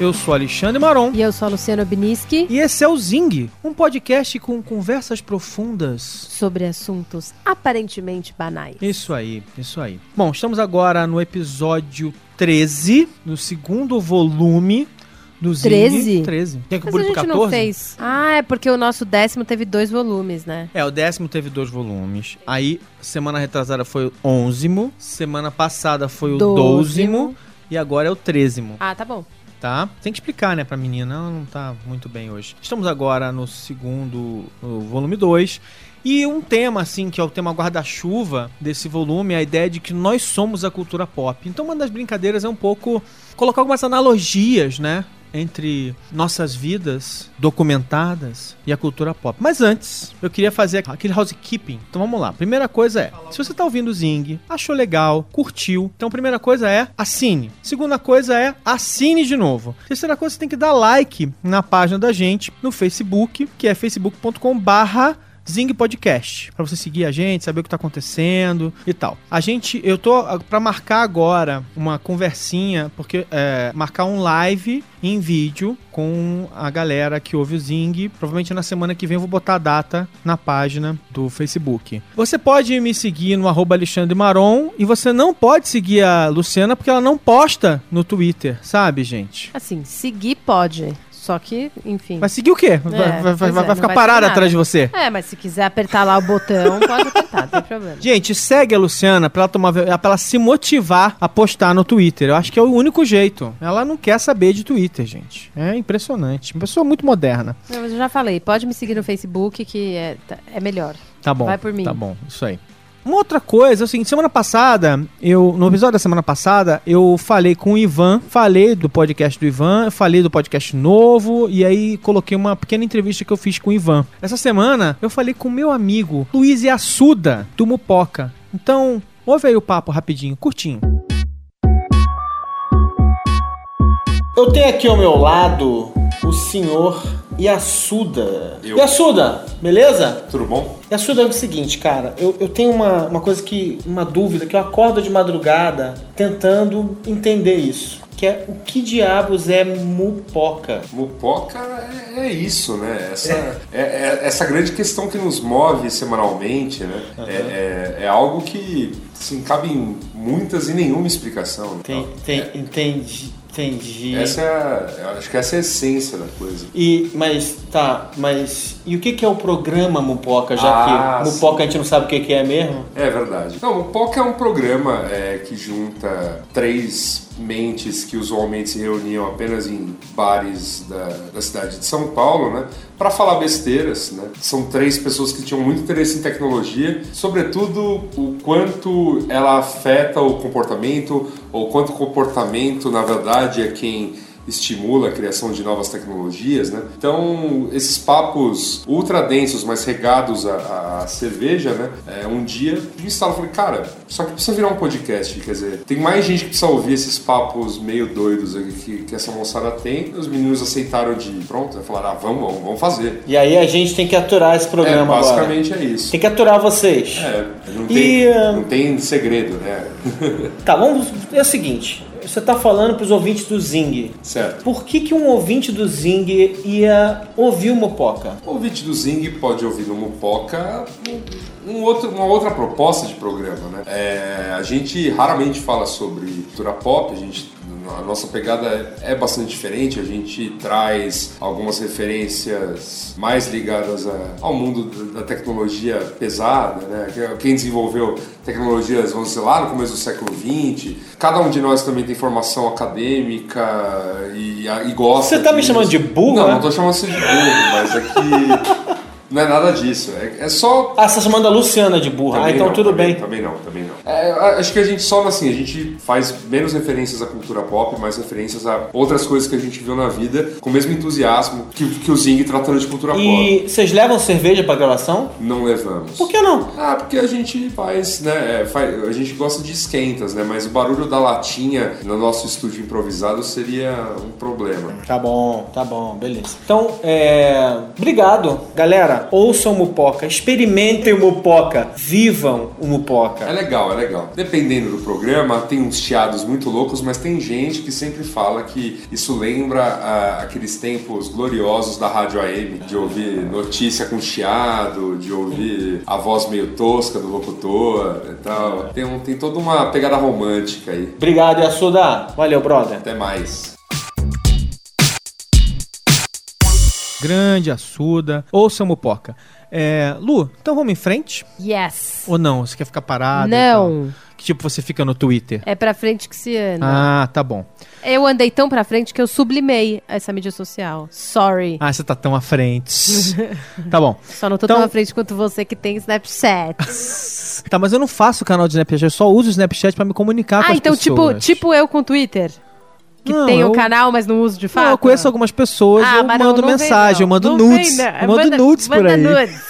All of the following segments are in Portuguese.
eu sou Alexandre Maron E eu sou a Luciana Biniski. e esse é o Zing, um podcast com conversas profundas. Sobre assuntos aparentemente banais. Isso aí, isso aí. Bom, estamos agora no episódio 13, no segundo volume do Zing. 13? 13. Tem que Mas a gente 14? não fez. Ah, é porque o nosso décimo teve dois volumes, né? É, o décimo teve dois volumes. Aí, semana retrasada foi o onzimo, semana passada foi o Dozimo. dozimo, e agora é o trezimo. Ah, tá bom. Tá? Tem que explicar, né, pra menina, ela não tá muito bem hoje. Estamos agora no segundo, no volume 2. E um tema, assim, que é o tema guarda-chuva desse volume, é a ideia de que nós somos a cultura pop. Então, uma das brincadeiras é um pouco colocar algumas analogias, né? Entre nossas vidas documentadas e a cultura pop. Mas antes, eu queria fazer aquele housekeeping. Então vamos lá. Primeira coisa é: se você tá ouvindo o Zing, achou legal, curtiu. Então, primeira coisa é assine. Segunda coisa é assine de novo. Terceira coisa, você tem que dar like na página da gente no Facebook, que é facebook.com/barra Zing Podcast, Pra você seguir a gente, saber o que tá acontecendo e tal. A gente, eu tô ah, pra marcar agora uma conversinha, porque é, marcar um live em vídeo com a galera que ouve o Zing. Provavelmente na semana que vem eu vou botar a data na página do Facebook. Você pode me seguir no arroba Alexandre Maron e você não pode seguir a Luciana porque ela não posta no Twitter, sabe, gente? Assim, seguir pode. Só que, enfim. Vai seguir o quê? Vai, vai- vai- é, vai não ficar parada atrás de você? É, mas se quiser apertar lá o botão, pode apertar, não tem problema. Gente, segue a Luciana pra ela, tomar, pra ela se motivar a postar no Twitter. Eu acho que é o único jeito. Ela não quer saber de Twitter, gente. É impressionante. Uma pessoa muito moderna. Eu já falei, pode me seguir no Facebook que é, tá- é melhor. Tá bom. Vai por mim. Tá bom, isso aí. Uma outra coisa, é o seguinte, semana passada, eu, no episódio da semana passada, eu falei com o Ivan, falei do podcast do Ivan, falei do podcast novo, e aí coloquei uma pequena entrevista que eu fiz com o Ivan. Essa semana, eu falei com meu amigo Luiz Assuda, do Mupoca. Então, ouve aí o papo rapidinho, curtinho. Eu tenho aqui ao meu lado o senhor Yasuda. Eu. Yasuda, beleza? Tudo bom? Yasuda é o seguinte, cara, eu, eu tenho uma, uma coisa que. uma dúvida, que eu acordo de madrugada tentando entender isso. Que é o que diabos é mupoca? Mupoca é, é isso, né? Essa, é. é- essa grande questão que nos move semanalmente, né? É, é- é algo que assim, cabe em muitas e nenhuma explicação. Tem, Então, tem, entendi, entendi. Essa é a, acho que essa é a essência da coisa. E, mas, tá, mas. E o que, que é o programa Mupoca, já Ah, que Mupoca a gente não sabe o que, que é mesmo? É verdade. Não, o POC é um programa é, que junta três mentes que usualmente se reuniam apenas em bares da, da cidade de São Paulo, né? Para falar besteiras, né? São três pessoas que tinham muito interesse em tecnologia, sobretudo o quanto ela afeta o comportamento, ou quanto o comportamento, na verdade, é quem estimula a criação de novas tecnologias, né? Então, esses papos ultra densos, mas regados à, à cerveja, né? É, um dia eu me instalo e falei, cara, só que precisa virar um podcast, quer dizer, tem mais gente que precisa ouvir esses papos meio doidos que, que essa moçada tem. Os meninos aceitaram de pronto, falaram, ah, vamos, vamos, fazer. E aí a gente tem que aturar esse É, programa agora. basicamente é isso. Tem que aturar vocês. É, não E, tem, ah, não tem segredo, né? Tá, vamos. É o seguinte: você tá falando pros ouvintes do Zing. certo. Por que, que um ouvinte do Zing ia ouvir o Mupoca? O ouvinte do Zing pode ouvir no Mupoca um outro, uma outra proposta de programa, né? É, a gente raramente fala sobre cultura pop, a gente a nossa pegada é, é bastante diferente, a gente traz algumas referências mais ligadas a- ao mundo da tecnologia pesada, né? Quem desenvolveu tecnologias, vamos dizer, lá no começo do século XX. Cada um de nós também tem formação acadêmica e, e gosta Você tá me chamando de burro, Não, né? não tô chamando você de burro, mas é que Não é nada disso. É, é só. Ah, você tá chamando a Luciana de burra. Também ah, então não, tudo também, bem. Também não, também não. É, acho que a gente só assim, a gente faz menos referências à cultura pop, mais referências a outras coisas que a gente viu na vida, com o mesmo entusiasmo que, que o Zing tratando de cultura pop. E vocês levam cerveja pra gravação? Não levamos. Por que não? Ah, porque a gente faz, né? é, faz- a gente gosta de esquentas, né? Mas o barulho da latinha no nosso estúdio improvisado seria um problema. Tá bom, tá bom, beleza. Então, é. Obrigado, galera. Ouçam o Mupoca, experimentem o Mupoca, vivam o É Mupoca. legal, é legal. Dependendo do programa, tem uns chiados muito loucos, mas tem gente que sempre fala que isso lembra ah, aqueles tempos gloriosos da rádio AM, de ouvir notícia com chiado, de ouvir a voz meio tosca do locutor e tal. Tem, um, tem toda uma pegada romântica aí. Obrigado, Yasuda. Valeu, brother. Até mais. Grande Assuda. Ouçam o Mupoca. É, Lu, então vamos em frente? Yes. Ou não? Você quer ficar parado? Não. Que tipo você fica no Twitter? É pra frente que se anda. Ah, tá bom. Eu andei tão pra frente que eu sublimei essa mídia social. Sorry. Ah, você tá tão à frente. tá bom. Só não tô então- tão à frente quanto você que tem Snapchat. Tá, mas eu não faço canal de Snapchat, eu só uso o Snapchat pra me comunicar com ah, as então tipo, pessoas. tipo eu com Twitter. Que Não, tem o eu- canal, mas não uso de fato. Não, eu conheço algumas pessoas, Ah, eu não- mando não vem, mensagem, não. eu mando Não nudes. vem, não. Eu mando Manda- nudes por aí. nudes.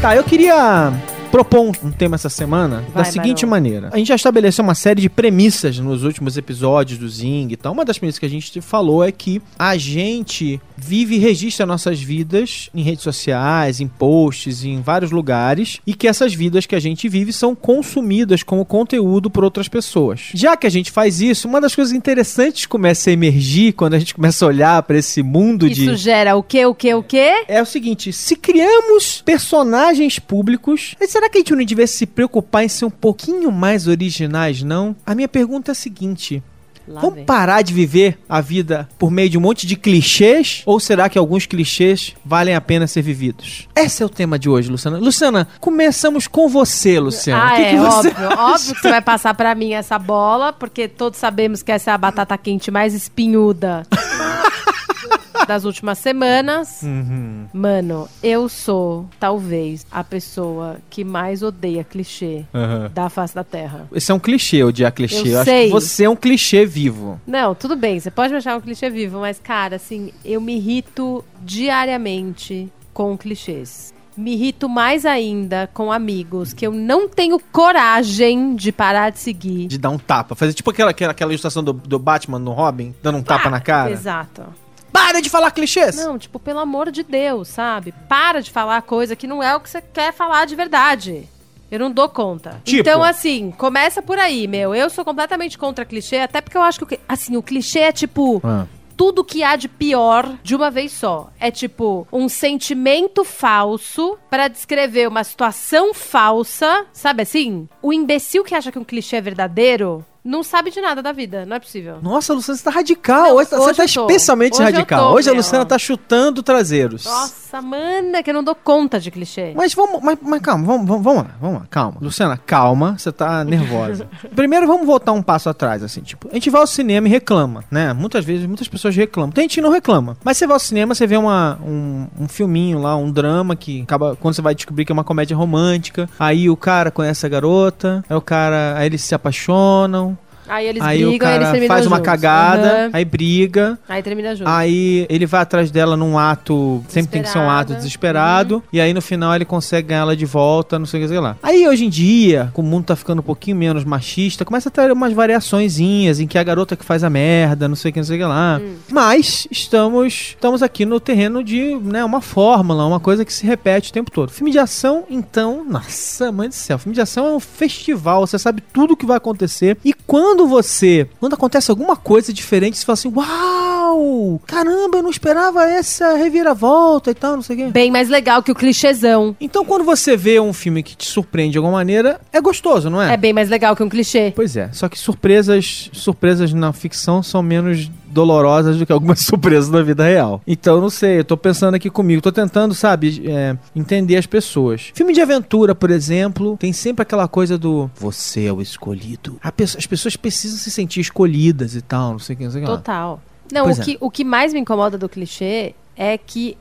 Tá, eu queria propor um, tema essa semana da Vai, seguinte Barão. maneira. A gente já estabeleceu uma série de premissas nos últimos episódios do Zing e tal. Uma das premissas que a gente falou é que a gente vive e registra nossas vidas em redes sociais, em posts, em vários lugares e que essas vidas que a gente vive são consumidas como conteúdo por outras pessoas. Já que a gente faz isso, uma das coisas interessantes que começa a emergir quando a gente começa a olhar para esse mundo de Isso gera o quê, o quê, o quê? é o seguinte: se criamos personagens públicos, será que a gente não devia se preocupar em ser um pouquinho mais originais, não? A minha pergunta é a seguinte. Lá Vamos vem. parar de viver a vida por meio de um monte de clichês? Ou será que alguns clichês valem a pena ser vividos? Esse é o tema de hoje, Luciana. Luciana, começamos com você, Luciana. Ah, que, é, que óbvio. Óbvio que você vai passar pra mim essa bola, porque todos sabemos que essa é a batata quente mais espinhuda das últimas semanas. Uhum. Mano, eu sou, talvez, a pessoa que mais odeia clichê Aham. da face da Terra. Esse é um clichê, odiar clichê. Eu acho sei. que você é um clichê vivo. Não, tudo bem, você pode me achar um clichê vivo, mas, cara, assim, eu me irrito diariamente com clichês. Me irrito mais ainda com amigos que eu não tenho coragem de parar de seguir. De dar um tapa. Fazer tipo aquela, aquela, aquela ilustração do, do Batman no Robin, dando um tapa na cara. Exato. Para de falar clichês! Não, tipo, pelo amor de Deus, sabe? Para de falar coisa que não é o que você quer falar de verdade. Eu não dou conta. Tipo? Então, assim, começa por aí, meu. Eu sou completamente contra clichê, até porque eu acho que, assim, o clichê é tipo Ah. tudo que há de pior de uma vez só. É tipo um sentimento falso pra descrever uma situação falsa, sabe assim? O imbecil que acha que um clichê é verdadeiro não sabe de nada da vida, não é possível. Nossa, Luciana, você tá radical. Não, hoje, tá- você tá especialmente Hoje radical. tô, hoje a. Luciana tá chutando traseiros. Nossa, mana, que eu não dou conta de clichê. Mas vamos, mas, mas calma, vamos, vamos, vamos lá, vamos lá, calma. Luciana, calma, você tá nervosa. Primeiro vamos voltar um passo atrás, assim, tipo, a gente vai ao cinema e reclama, né? Muitas vezes, muitas pessoas reclamam. Tem gente que não reclama. Mas você vai ao cinema, você vê uma, um, um filminho lá, um drama que acaba, quando você vai descobrir que é uma comédia romântica, aí o cara conhece a garota, aí o cara, aí eles se apaixonam, Aí eles aí brigam o cara eles faz uma juntos. cagada, Aham. aí briga, Aí termina junto. Aí ele vai atrás dela num ato. Sempre tem que ser um ato desesperado. E aí no final ele consegue ganhar ela de volta, não sei o que sei lá. Aí hoje em dia, como o mundo tá ficando um pouquinho menos machista, começa a ter umas variaçõezinhas em que a garota que faz a merda, não sei o que, não sei o que lá. Mas estamos, estamos aqui no terreno de né, uma fórmula, uma coisa que se repete o tempo todo. Filme de ação, então, nossa, mãe do céu, filme de ação é um festival, você sabe tudo o que vai acontecer. E quando você, quando acontece alguma coisa diferente, você fala assim, uau! uau! Caramba, eu não esperava essa reviravolta e tal, não sei o quê. Bem mais legal que o clichêzão. Então, quando você vê um filme que te surpreende de alguma maneira, é gostoso, não é? É bem mais legal que um clichê. Pois é, só que surpresas, surpresas na ficção são menos dolorosas do que algumas surpresas na vida real. Então, não sei, eu tô pensando aqui comigo, tô tentando, sabe, é, entender as pessoas. Filme de aventura, por exemplo, tem sempre aquela coisa do você é o escolhido. As pessoas precisam se sentir escolhidas e tal, não sei o que, não sei o que. Total. Não, o é. que, o que mais me incomoda do clichê é que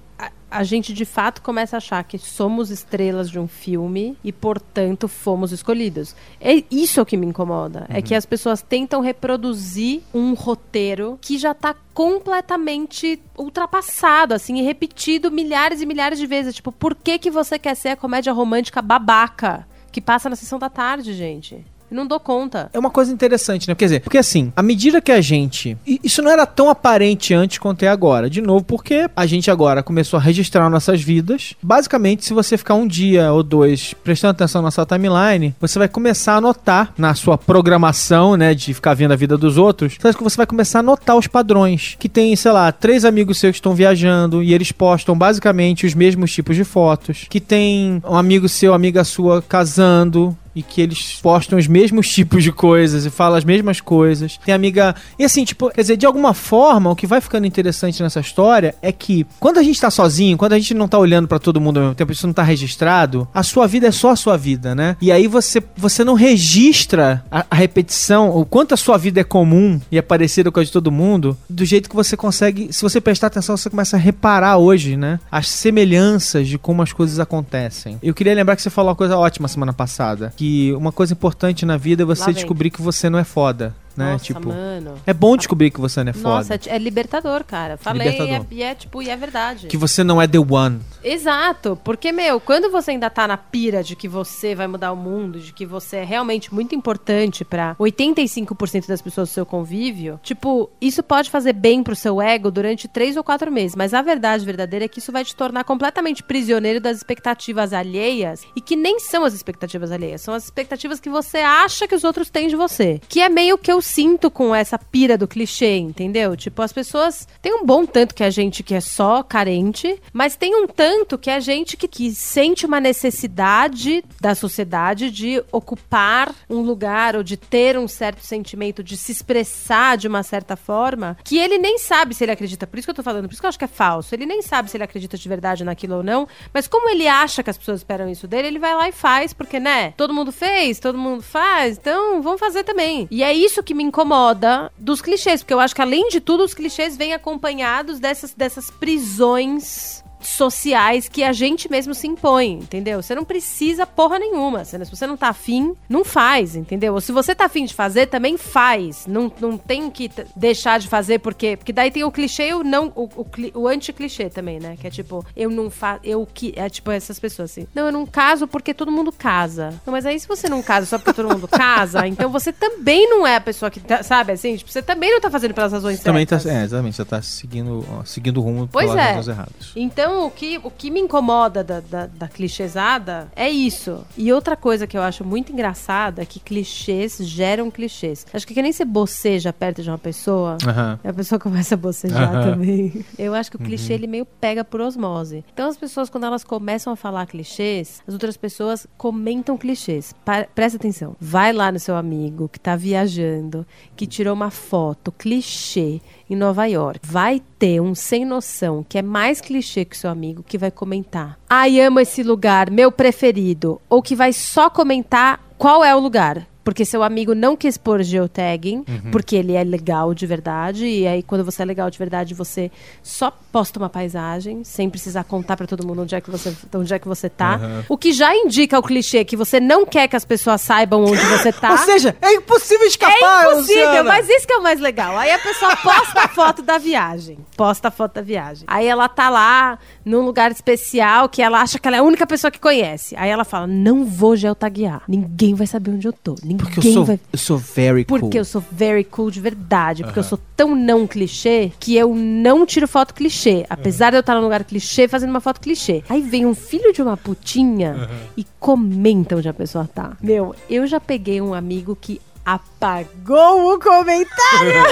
a, gente de fato começa a achar que somos estrelas de um filme e, portanto, fomos escolhidos. É isso o que me incomoda. É Uhum. que as pessoas tentam reproduzir um roteiro que já tá completamente ultrapassado, assim, e repetido milhares e milhares de vezes. Tipo, por que, que você quer ser a comédia romântica babaca que passa na sessão da tarde, gente? Eu não dou conta. É uma coisa interessante, né? Quer dizer, porque assim, à medida que a gente. Isso não era tão aparente antes quanto é agora. De novo, porque a gente agora começou a registrar nossas vidas. Basicamente, se você ficar um dia ou dois prestando atenção na sua timeline, você vai começar a notar na sua programação, né? De ficar vendo a vida dos outros. Sabe que você vai começar a notar os padrões. Que tem, sei lá, três amigos seus que estão viajando e eles postam basicamente os mesmos tipos de fotos. Que tem um amigo seu, amiga sua casando e que eles postam os mesmos tipos de coisas e falam as mesmas coisas. Tem amiga. E assim, tipo, quer dizer, de alguma forma, o que vai ficando interessante nessa história é que quando a gente tá sozinho, quando a gente não tá olhando pra todo mundo ao mesmo tempo, isso não tá registrado, a sua vida é só a sua vida, né? E aí você, você não registra a, a repetição, o quanto a sua vida é comum e é parecida com a de todo mundo, do jeito que você consegue. Se você prestar atenção, você começa a reparar hoje, né? As semelhanças de como as coisas acontecem. Eu queria lembrar que você falou uma coisa ótima semana passada. Que uma coisa importante na vida é você descobrir que você não é foda. Né? Nossa, tipo, mano. é bom descobrir que você não é foda. Nossa, é, é libertador, cara. Falei Libertador. E, é, e é, tipo, e é verdade. Que você não é the one. Exato, porque, meu, quando você ainda tá na pira de que você vai mudar o mundo, de que você é realmente muito importante pra 85% das pessoas do seu convívio, tipo, isso pode fazer bem pro seu ego durante três ou quatro meses, mas a verdade verdadeira é que isso vai te tornar completamente prisioneiro das expectativas alheias e que nem são as expectativas alheias, são as expectativas que você acha que os outros têm de você. Que é meio que eu sinto com essa pira do clichê, entendeu? Tipo, as pessoas tem um bom tanto que a gente que é só carente, mas tem um tanto que a gente que, que sente uma necessidade da sociedade de ocupar um lugar ou de ter um certo sentimento, de se expressar de uma certa forma, que ele nem sabe se ele acredita. Por isso que eu tô falando, por isso que eu acho que é falso. Ele nem sabe se ele acredita de verdade naquilo ou não, mas como ele acha que as pessoas esperam isso dele, ele vai lá e faz, porque, né? Todo mundo fez, todo mundo faz, então vamos fazer também. E é isso que me incomoda dos clichês, porque eu acho que além de tudo, os clichês vêm acompanhados dessas, dessas prisões sociais que a gente mesmo se impõe, entendeu? Você não precisa porra nenhuma. Se você não tá afim, não faz, entendeu? Ou se você tá afim de fazer, também faz. Não, não tem que deixar de fazer porque... Porque daí tem o clichê o não... O, o, o anti-clichê também, né? Que é tipo, eu não faço... Eu que... É tipo essas pessoas assim. Não, eu não caso porque todo mundo casa. Não, mas aí se você não casa só porque todo mundo casa, então você também não é a pessoa que... tá- sabe, assim? Tipo, você também não tá fazendo pelas razões Também tá, certas. é, exatamente, você tá seguindo, ó, seguindo o rumo Pois pelas é. razões erradas. Então, o que, o que me incomoda da, da, da clichêsada é isso. E outra coisa que eu acho muito engraçada é que clichês geram clichês. Acho que que nem você boceja perto de uma pessoa. E a pessoa começa a bocejar Aham. também. Eu acho que o clichê ele meio pega por osmose. Então as pessoas, quando elas começam a falar clichês, as outras pessoas comentam clichês. Pa- presta atenção. Vai lá no seu amigo que tá viajando, que tirou uma foto clichê em Nova York. Vai ter um sem noção que é mais clichê que seu amigo que vai comentar. Ai, amo esse lugar, meu preferido. Ou que vai só comentar qual é o lugar. Porque seu amigo não quis pôr geotagging, porque ele é legal de verdade. E aí, quando você é legal de verdade, você só posta uma paisagem, sem precisar contar pra todo mundo onde é que você, onde é que você tá. O que já indica o clichê que você não quer que as pessoas saibam onde você tá. Ou seja, é impossível escapar, É impossível, Luciana. mas isso que é o mais legal. Aí a pessoa posta a foto da viagem. Posta a foto da viagem. Aí ela tá lá num lugar especial que ela acha que ela é a única pessoa que conhece. Aí ela fala: não vou geotaguear. Ninguém vai saber onde eu tô. Ninguém Porque eu sou, vai. eu sou very cool. Porque eu sou very cool de verdade. Porque eu sou tão não clichê que eu não tiro foto clichê. Apesar de eu estar num lugar clichê fazendo uma foto clichê. Aí vem um filho de uma putinha e comenta onde a pessoa tá. Meu, eu já peguei um amigo que apagou o comentário.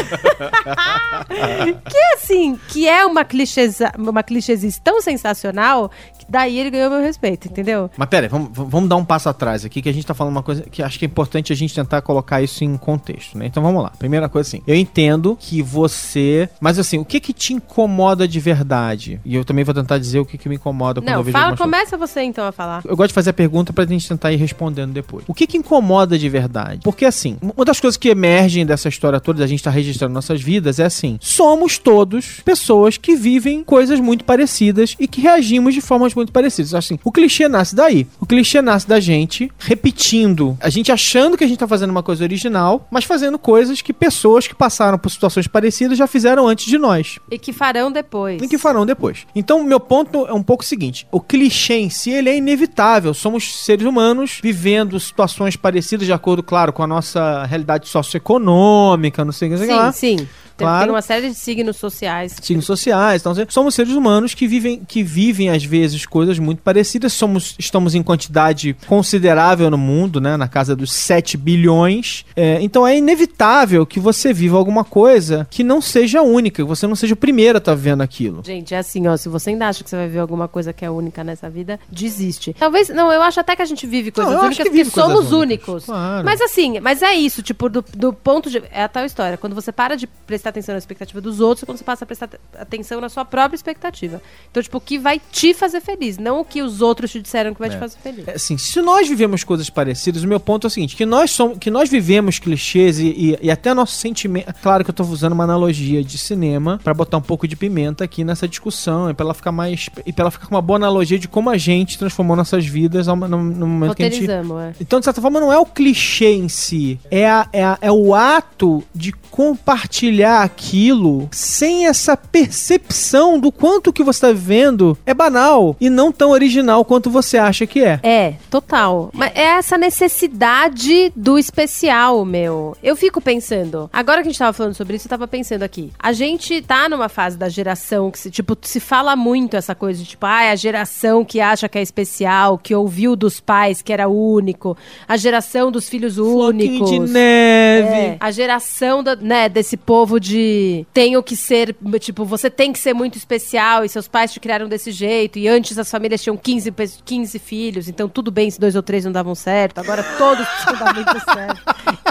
que assim, que é uma clichêsa, uma clichêsice tão sensacional que daí ele ganhou meu respeito, entendeu? Mas pera, vamos, vamos dar um passo atrás aqui, que a gente tá falando uma coisa que acho que é importante a gente tentar colocar isso em contexto, né? Então vamos lá. Primeira coisa assim, eu entendo que você. Mas assim, o que que te incomoda de verdade? E eu também vou tentar dizer o que que me incomoda quando eu Não, vejo fala, começa você então a falar. Eu gosto de fazer a pergunta pra gente tentar ir respondendo depois. O que que incomoda de verdade? Porque assim, uma das coisas que emergem dessa história toda, da gente estar registrando nossas vidas, é assim: somos todos pessoas que vivem coisas muito parecidas e que reagimos de formas muito parecidas. Assim, o clichê nasce daí. O clichê nasce da gente repetindo, a gente achando que a gente tá fazendo uma coisa original, mas fazendo coisas que pessoas que passaram por situações parecidas já fizeram antes de nós. E que farão depois. E que farão depois. Então, meu ponto é um pouco o seguinte: o clichê em si ele é inevitável. Somos seres humanos vivendo situações parecidas, de acordo, claro, com a nossa realidade socioeconômica, não sei o que, não sei Sim, lá. sim. Tem, Claro. tem uma série de signos sociais. Signos sociais, então assim, somos seres humanos que vivem, que vivem às vezes coisas muito parecidas. Somos, estamos em quantidade considerável no mundo, né, na casa dos 7 bilhões. É, então é inevitável que você viva alguma coisa que não seja única, que você não seja o primeiro a estar vivendo aquilo. Gente, é assim, ó, se você ainda acha que você vai ver alguma coisa que é única nessa vida, desiste. Talvez, não, eu acho até que a gente vive coisas acho únicas que porque somos únicas, únicos. claro. Mas assim, mas é isso, tipo, do, do ponto de. É a tal história. Quando você para de prestar atenção na expectativa dos outros, é quando você passa a prestar te- atenção na sua própria expectativa. Então, tipo, o que vai te fazer feliz, não o que os outros te disseram que vai te fazer feliz. É, Assim, se nós vivemos coisas parecidas, o meu ponto é o seguinte: que nós somos, que nós vivemos clichês e, e, e até nosso sentimento. Claro que eu tô usando uma analogia de cinema pra botar um pouco de pimenta aqui nessa discussão, e pra ela ficar mais. e pra ela ficar com uma boa analogia de como a gente transformou nossas vidas no, no momento que a gente. É. Então, de certa forma, não é o clichê em si, é, a- é, a- é o ato de compartilhar aquilo sem essa percepção do quanto que você tá vivendo é banal e não tão original quanto você acha que é. É, total. Mas é essa necessidade do especial, meu. Eu fico pensando, agora que a gente tava falando sobre isso, eu tava pensando aqui. A gente tá numa fase da geração que se, tipo, se fala muito essa coisa de, tipo, ah, é a geração que acha que é especial, que ouviu dos pais que era único, a geração dos filhos Floquinho únicos. de neve. É, a geração da, né, desse povo de tenho que ser, tipo, você tem que ser muito especial e seus pais te criaram desse jeito. E antes as famílias tinham 15, pe- 15 filhos, então tudo bem se dois ou três não davam certo. Agora todos precisam dar muito certo.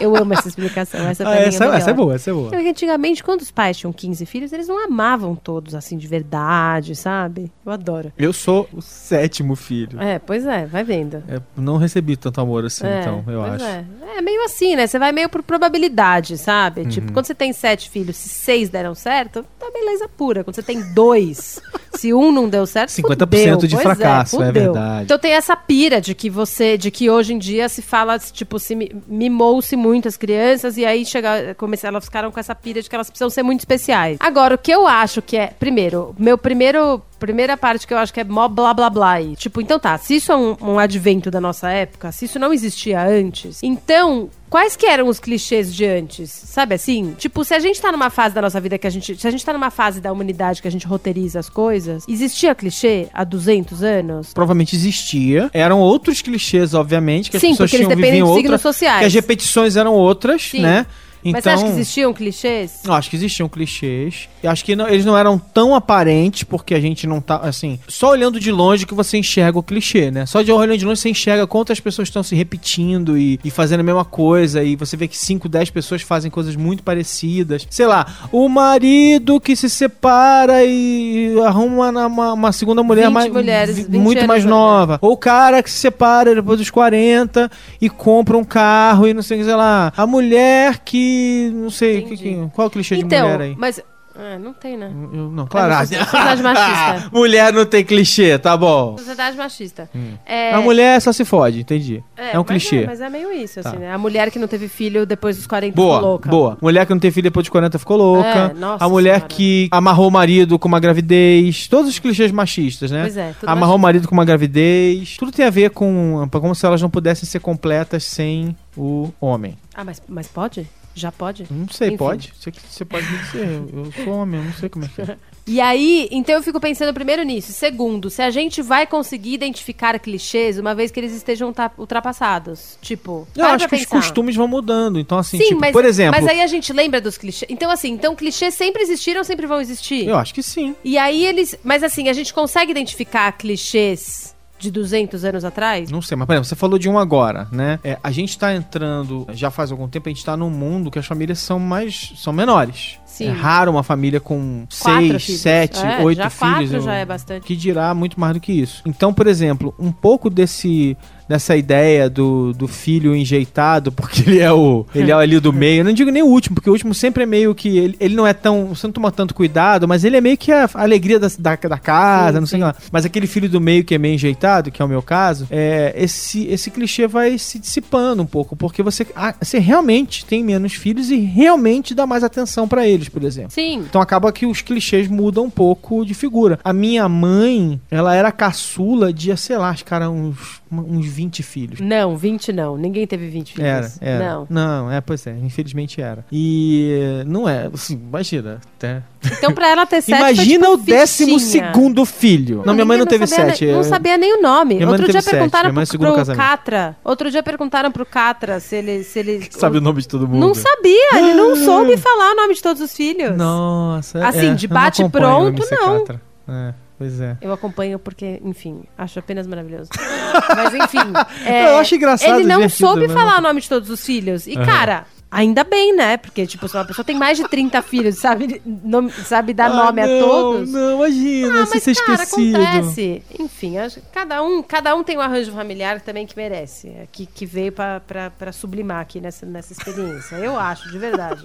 Eu amo essa explicação. Essa, pra Ah, mim essa, é, melhor. essa é boa, essa é boa. Porque antigamente, quando os pais tinham 15 filhos, eles não amavam todos assim de verdade, sabe? Eu adoro. Eu sou o sétimo filho. É, pois é, vai vendo. É, não recebi tanto amor assim, É, então, eu acho. É. é meio assim, né? Você vai meio por probabilidade, sabe? Uhum. Tipo, quando você tem sete filhos, se seis deram certo, tá beleza pura. Quando você tem dois, se um não deu certo, 50% fudeu. de Pois fracasso, é fudeu. verdade. Então tem essa pira de que você, de que hoje em dia se fala, tipo, se mi- mimou-se muito as crianças e aí chega, comecei, elas ficaram com essa pira de que elas precisam ser muito especiais. Agora, o que eu acho que é, primeiro, meu primeiro primeira parte que eu acho que é mó blá blá blá. aí. Tipo, então tá, se isso é um, um advento da nossa época, se isso não existia antes, então. Quais que eram os clichês de antes? Sabe assim? Tipo, se a gente tá numa fase da nossa vida que a gente. Se a gente tá numa fase da humanidade que a gente roteiriza as coisas, existia clichê há 200 anos? Provavelmente existia. Eram outros clichês, obviamente, que as Sim, pessoas porque eles tinham dependem de signos sociais. Que as repetições eram outras, Sim. né? Então, Mas você acha que existiam clichês? Eu acho que existiam clichês. Eu acho que não- eles não eram tão aparentes, porque a gente não tá, assim... Só olhando de longe que você enxerga o clichê, né? Só de olhando de longe você enxerga quantas pessoas estão se repetindo e, e fazendo a mesma coisa. E você vê que 5, 10 pessoas fazem coisas muito parecidas. Sei lá, o marido que se separa e arruma uma, uma- segunda mulher 20 mais, mulheres, vi- 20 muito mais nova. Ou o cara que se separa depois dos 40 e compra um carro e não sei o que, sei lá. A mulher que... Não sei, que, que- qual é o clichê de então, mulher aí? mas. Ah, não tem, né? Eu- não, claro. É uma sociedade machista. mulher não tem clichê, tá bom. Sociedade machista. É, A mulher só se fode, entendi. É, um mas clichê. mas é meio isso, Tá. assim, né? A mulher que não teve filho depois dos 40 Boa, ficou louca. boa. Mulher que não teve filho depois de 40 ficou louca. É, nossa a mulher senhora. que amarrou o marido com uma gravidez. Todos os clichês machistas, né? Pois é, tudo Amarrou o machista. marido com uma gravidez. Tudo tem a ver com. Como se elas não pudessem ser completas sem o homem. Ah, mas, mas pode? Já pode? Não sei, Enfim. pode? Você, você pode me dizer. Eu, eu sou homem, eu não sei como é que é. E aí, então eu fico pensando primeiro nisso. Segundo, se a gente vai conseguir identificar clichês uma vez que eles estejam ultrapassados. Tipo, Eu acho que pra os pensar. costumes vão mudando. Então, assim, Sim, tipo, mas, por exemplo. mas aí a gente lembra dos clichês. Então, assim, então clichês sempre existiram, sempre vão existir. Eu acho que sim. E aí eles. Mas assim, a gente consegue identificar clichês de 200 anos atrás? Não sei, mas por exemplo, você falou de um agora, né? É, a gente tá entrando, já faz algum tempo, a gente tá num mundo que as famílias são mais. são menores. Sim. É raro uma família com Quatro seis, filhos. sete, É, oito já filhos. quatro eu- já é bastante. Que dirá muito mais do que isso. Então, por exemplo, um pouco desse dessa ideia do, do filho enjeitado, porque ele é o ele é ali do meio. Eu não digo nem o último, porque o último sempre é meio que ele, ele não é tão, você não toma tanto cuidado, mas ele é meio que a alegria da, da, da casa, Sim, não sei sim. lá. Mas aquele filho do meio que é meio enjeitado, que é o meu caso, é, esse esse clichê vai se dissipando um pouco, porque você ah, você realmente tem menos filhos e realmente dá mais atenção pra eles, por exemplo. Sim. Então acaba que os clichês mudam um pouco de figura. A minha mãe, ela era caçula de, sei lá, acho que era uns, uns 20 filhos. Não, 20 não. Ninguém teve 20 filhos. Era, era. Não. Não, é, pois é, infelizmente era. E não é, assim, imagina, até. Então, pra ela ter sete Imagina foi, o tipo, décimo fichinha. segundo filho. Não, minha mãe não ninguém teve sabia sete. nem- não sabia nem o nome. Minha Outro não dia sete, perguntaram o pro, pro. Catra. Outro dia perguntaram pro Catra se ele. Se ele Sabe o nome de todo mundo. Não sabia, ele não soube falar o nome de todos os filhos. Nossa, Assim, é, de não bate o pronto, não. É, pois é. Eu acompanho porque, enfim, acho apenas maravilhoso. Mas enfim. é, Eu acho engraçado, Ele não soube né? falar o nome de todos os filhos. E, cara. Ainda bem, né? Porque, tipo, se uma pessoa tem mais de 30 filhos, sabe, nome, sabe dar Ah, nome a não, todos. Não, imagina, Ah, se mas, ser cara, esquecido. acontece. Enfim, que cada um, cada um tem um arranjo familiar também que merece. é, Que, que veio pra sublimar aqui nessa, nessa experiência. Eu acho, de verdade.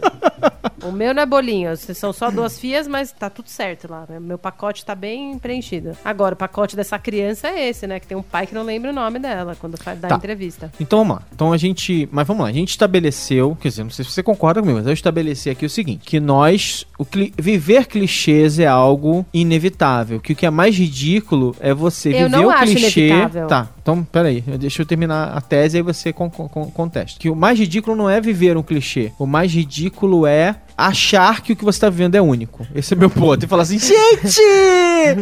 o meu não é bolinho. São só duas fias, mas tá tudo certo lá. né? Meu pacote tá bem preenchido. Agora, o pacote dessa criança é esse, né? Que tem um pai que não lembra o nome dela quando faz, dá Tá. entrevista. Então vamos lá. Então a gente. Mas vamos lá, a gente estabeleceu. Quer dizer, não sei se você concorda comigo, mas eu estabeleci aqui o seguinte: que nós. O cli- viver clichês é algo inevitável. Que o que é mais ridículo é você Eu viver o clichê. inevitável. Tá, então peraí. Deixa eu terminar a tese e aí você con con- contesta. Que o mais ridículo não é viver um clichê. O mais ridículo é achar que o que você tá vivendo é único. Esse é meu ponto. E falar assim, gente,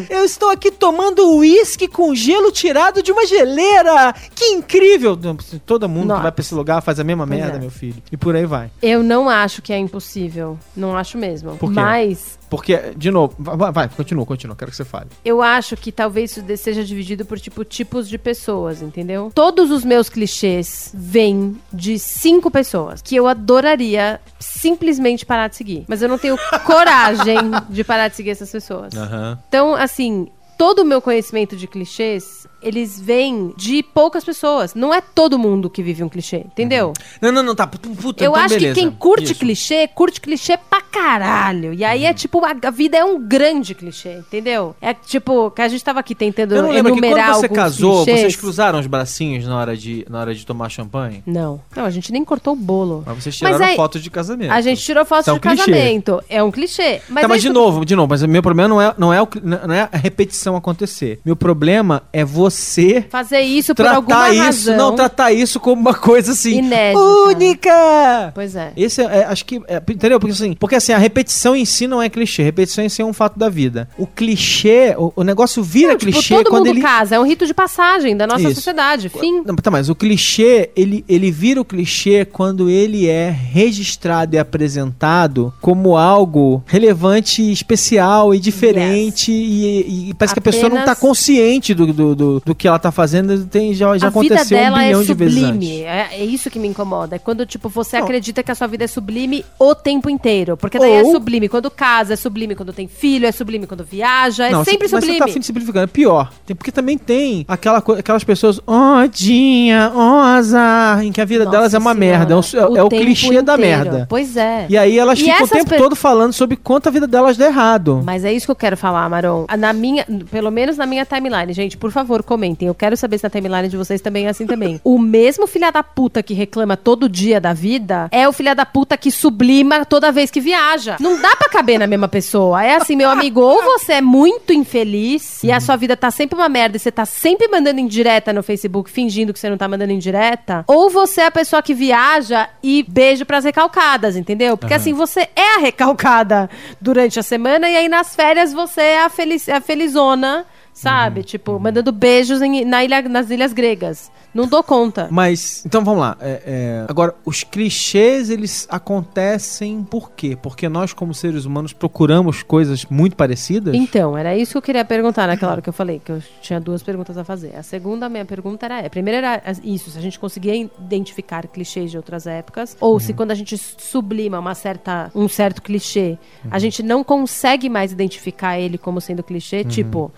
eu estou aqui tomando uísque com gelo tirado de uma geleira. Que incrível. Todo mundo Nossa. que vai pra esse lugar faz a mesma Pois merda, é. meu filho. E por aí vai. Eu não acho que é impossível. Não acho mesmo. Por quê? Mas Porque, de novo, vai, vai continua, continua. Quero que você fale. Eu acho que talvez isso seja dividido por tipo tipos de pessoas, entendeu? Todos os meus clichês vêm de cinco pessoas que eu adoraria simplesmente parar de seguir, mas eu não tenho coragem de parar de seguir essas pessoas. Aham. Então, assim, todo o meu conhecimento de clichês, eles vêm de poucas pessoas. Não é todo mundo que vive um clichê, entendeu? Não, não, não, tá. Puta, Eu então acho beleza. que quem curte Isso. clichê, curte clichê pra caralho. E aí é tipo, a, a vida é um grande clichê, entendeu? É tipo, que a gente tava aqui tentando Eu não lembro que quando você casou, clichês. vocês cruzaram os bracinhos na hora de, na hora de tomar champanhe? Não. Não, a gente nem cortou o bolo. Mas vocês tiraram Mas aí- fotos de casamento. A gente tirou fotos Isso é um de clichê. casamento. É um clichê. Mas, tá, mas é de isso- novo, de novo, mas o meu problema não é, não, é o não é a repetição acontecer. Meu problema é você Fazer isso por alguma isso, razão. não tratar isso como uma coisa assim Inédita. única. Pois é. Esse é, é, acho que, é, entendeu? Porque assim, porque assim, a repetição em si não é clichê, a repetição em si é um fato da vida. O clichê, o, o negócio vira Não, tipo, clichê todo quando mundo ele casa. É um rito de passagem da nossa Isso. sociedade. Fim. Não, tá, mas o clichê, ele, ele vira o clichê quando ele é registrado e apresentado como algo relevante, especial e diferente. E, e parece que a pessoa não tá Apenas- consciente do, do, do, do que ela tá fazendo. Tem, já já a aconteceu um bilhão é de vezes sublime. É, é isso que me incomoda. É quando, tipo, você Não. acredita que a sua vida é sublime o tempo inteiro. Porque daí Ou- é sublime quando casa, é sublime quando tem filho, é sublime quando viaja, é Não, sempre você, mas sublime. você tá de simplificando. É pior. Tem, porque também tem aquela, aquelas pessoas, ó, Dinha, ó, azar, em que a vida Nossa delas é uma Senhora, merda. É o, é o clichê da inteiro. merda. Pois é. E aí elas E ficam o tempo pe- todo falando sobre quanto a vida delas dá errado. Mas é isso que eu quero falar, Maron. Na minha, pelo menos na minha timeline, gente, por favor, comentem. Eu quero saber se na timeline de vocês também é assim também. O mesmo filha da puta que reclama todo dia da vida é o filha da puta que sublima toda vez que viaja. Não dá pra caber na mesma pessoa. É assim, meu amigo, ou você é muito infeliz e a sua vida tá sempre uma merda e você tá sempre mandando indireta no Facebook fingindo que você não tá mandando indireta, ou você é a pessoa que viaja e beijo pras recalcadas, entendeu? Porque assim, você é a recalcada durante a semana e aí nas férias você é a, feliz, a felizona, sabe? Tipo, mandando beijos em- na ilha, nas ilhas gregas. Não dou conta. Mas, então vamos lá. É, é, agora, os clichês, eles acontecem por quê? Porque nós, como seres humanos, procuramos coisas muito parecidas? Então, era isso que eu queria perguntar naquela hora que eu falei, que eu tinha duas perguntas a fazer. A segunda, minha pergunta era, a primeira era isso, se a gente conseguia identificar clichês de outras épocas, ou se quando a gente sublima uma certa, um certo clichê, a gente não consegue mais identificar ele como sendo clichê, tipo,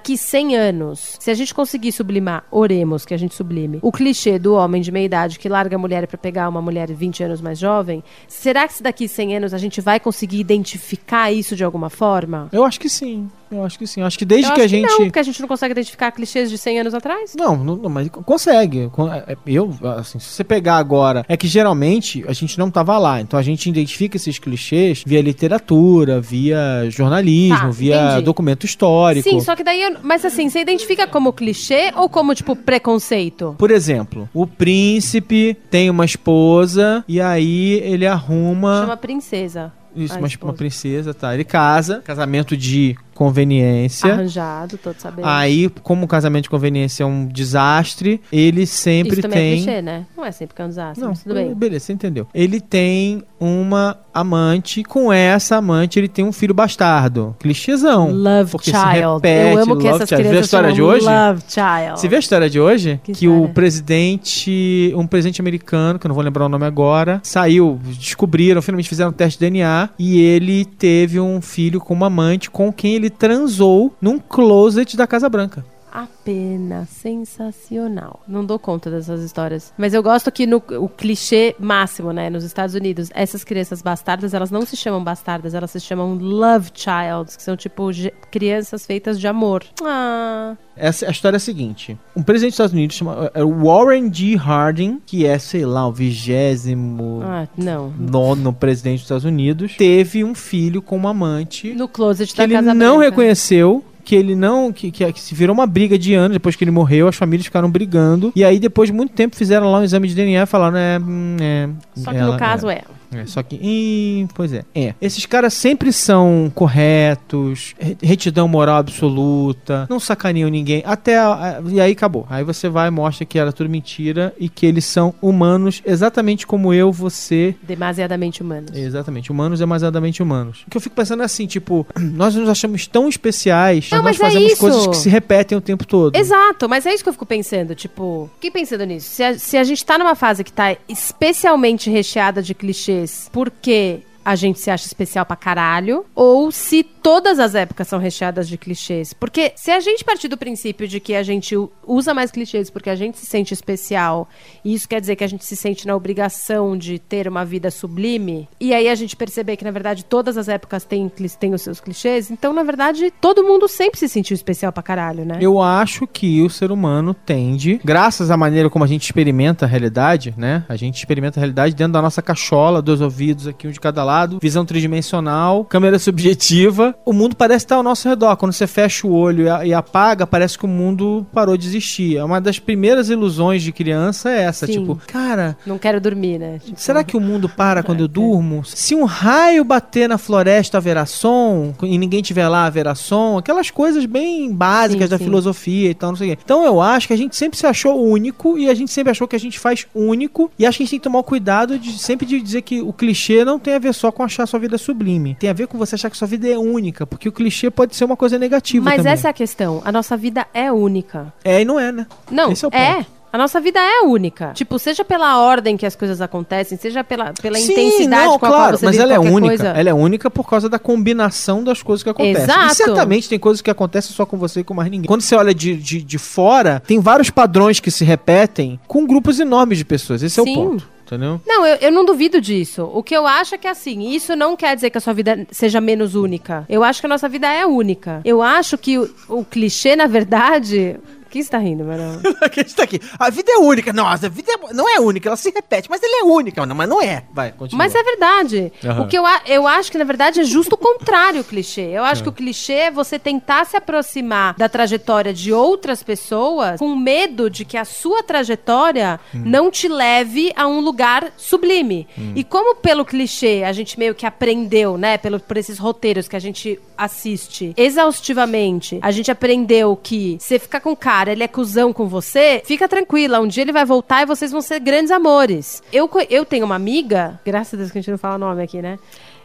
daqui 100 anos, se a gente conseguir sublimar, oremos que a gente sublime, o clichê do homem de meia idade que larga a mulher pra pegar uma mulher 20 anos mais jovem, será que se daqui 100 anos a gente vai conseguir identificar isso de alguma forma? Eu acho que sim. Eu acho que sim. Eu acho que desde Eu que a gente. não, porque a gente não consegue identificar clichês de 100 anos atrás. Não, não, não, mas consegue. Con- é, Eu, assim, se você pegar agora, é que geralmente a gente não tava lá, então a gente identifica esses clichês via literatura, via jornalismo, Tá, via entendi. documento histórico. Sim, só que daí. eu- Mas assim, você identifica como clichê ou como, tipo, preconceito? Por exemplo, o príncipe tem uma esposa e aí ele arruma. Chama princesa. Isso, uma, uma princesa, tá? Ele casa, casamento de conveniência. Arranjado, todos sabendo. Aí, como o casamento de conveniência é um desastre, ele sempre Isso também é tem. clichê, né? Não é sempre que é um desastre, Não, tudo bem. beleza, você entendeu. Ele tem uma amante, com essa amante ele tem um filho bastardo. Clichêzão. Love porque se Child. repete, Eu amo que essas child. Viu a crianças história de hoje? Love Child. Você viu a história de hoje? Que Que, o presidente, um presidente americano, que eu não vou lembrar o nome agora, saiu, descobriram, finalmente fizeram um teste de DNA e ele teve um filho com uma amante com quem ele transou num closet da Casa Branca. Apenas sensacional. Não dou conta dessas histórias. Mas eu gosto que no o clichê máximo, né, nos Estados Unidos, essas crianças bastardas, elas não se chamam bastardas, elas se chamam love childs, que são tipo crianças feitas de amor. Ah, Essa, a história é a seguinte: um presidente dos Estados Unidos chama é o Warren G. Harding, que é, sei lá, o vigésimo ah, não. nono presidente dos Estados Unidos, teve um filho com uma amante No closet que da ele Casa não Branca. reconheceu. Que ele não. Que, que, que se virou uma briga de anos depois que ele morreu, as famílias ficaram brigando. E aí, depois de muito tempo, fizeram lá um exame de DNA e falaram, é. hum, é Só que ela- no caso é. é, só que. Ih, pois é. É. Esses caras sempre são corretos, re- retidão moral absoluta, não sacaneam ninguém. Até. a- a- e aí acabou. Aí você vai e mostra que era tudo mentira e que eles são humanos exatamente como eu, você. Demasiadamente humanos. Exatamente, humanos demasiadamente humanos. O que eu fico pensando é assim, tipo, nós nos achamos tão especiais, Não, mas nós é fazemos isso. coisas que se repetem o tempo todo. Exato, mas é isso que eu fico pensando, tipo, fiquei pensando nisso. Se a, se a gente tá numa fase que tá especialmente recheada de clichês, porque a gente se acha especial pra caralho, ou se todas as épocas são recheadas de clichês. Porque se a gente partir do princípio de que a gente usa mais clichês porque a gente se sente especial, e isso quer dizer que a gente se sente na obrigação de ter uma vida sublime, e aí a gente perceber que, na verdade, todas as épocas têm, têm os seus clichês, então, na verdade, todo mundo sempre se sentiu especial pra caralho, né? Eu acho que o ser humano tende, graças à maneira como a gente experimenta a realidade, né? A gente experimenta a realidade dentro da nossa cachola, dois ouvidos aqui, um de cada lado, visão tridimensional, câmera subjetiva. O mundo parece estar ao nosso redor. Quando você fecha o olho e, apaga, parece que o mundo parou de existir. É uma das primeiras ilusões de criança é essa, Sim. tipo, cara, Não quero dormir, né? Tipo, Será que o mundo para quando eu É. durmo? Se um raio bater na floresta haverá som e ninguém tiver lá haverá som, aquelas coisas bem básicas Sim, da sim. filosofia e tal, não sei o quê. Então eu acho que a gente sempre se achou único e a gente sempre achou que a gente faz único e acho que a gente tem que tomar o cuidado de sempre de dizer que o clichê não tem a ver só com achar sua vida sublime. Tem a ver com você achar que sua vida é única, porque o clichê pode ser uma coisa negativa Mas também. essa é a questão. A nossa vida é única. É e não é, né? Não, Esse é o é. ponto. A nossa vida é única. Tipo, seja pela ordem que as coisas acontecem, seja pela, pela Sim, intensidade não, com a claro, qual você mas ela é única. coisa. Ela é única por causa da combinação das coisas que acontecem. Exato. E certamente tem coisas que acontecem só com você e com mais ninguém. Quando você olha de, de, de fora, tem vários padrões que se repetem com grupos enormes de pessoas. Esse é Sim. o ponto. Entendeu? Não, eu, eu não duvido disso. O que eu acho é que, assim, isso não quer dizer que a sua vida seja menos única. Eu acho que a nossa vida é única. Eu acho que o, o clichê, na verdade, Quem está rindo, Marão? Quem está aqui? A vida é única. Nossa, a vida é- não é única, ela se repete, mas ela é única. Não, mas não é. Vai, continua. Mas é verdade. Aham. O que eu, eu acho que, na verdade, é justo o contrário o clichê. Eu acho que o clichê é você tentar se aproximar da trajetória de outras pessoas com medo de que a sua trajetória não te leve a um lugar sublime. E como pelo clichê a gente meio que aprendeu, né, pelo, por esses roteiros que a gente assiste exaustivamente, a gente aprendeu que você ficar com o cara, ele é cuzão com você, fica tranquila, um dia ele vai voltar e vocês vão ser grandes amores. Eu, eu tenho uma amiga, graças a Deus que a gente não fala nome aqui, né?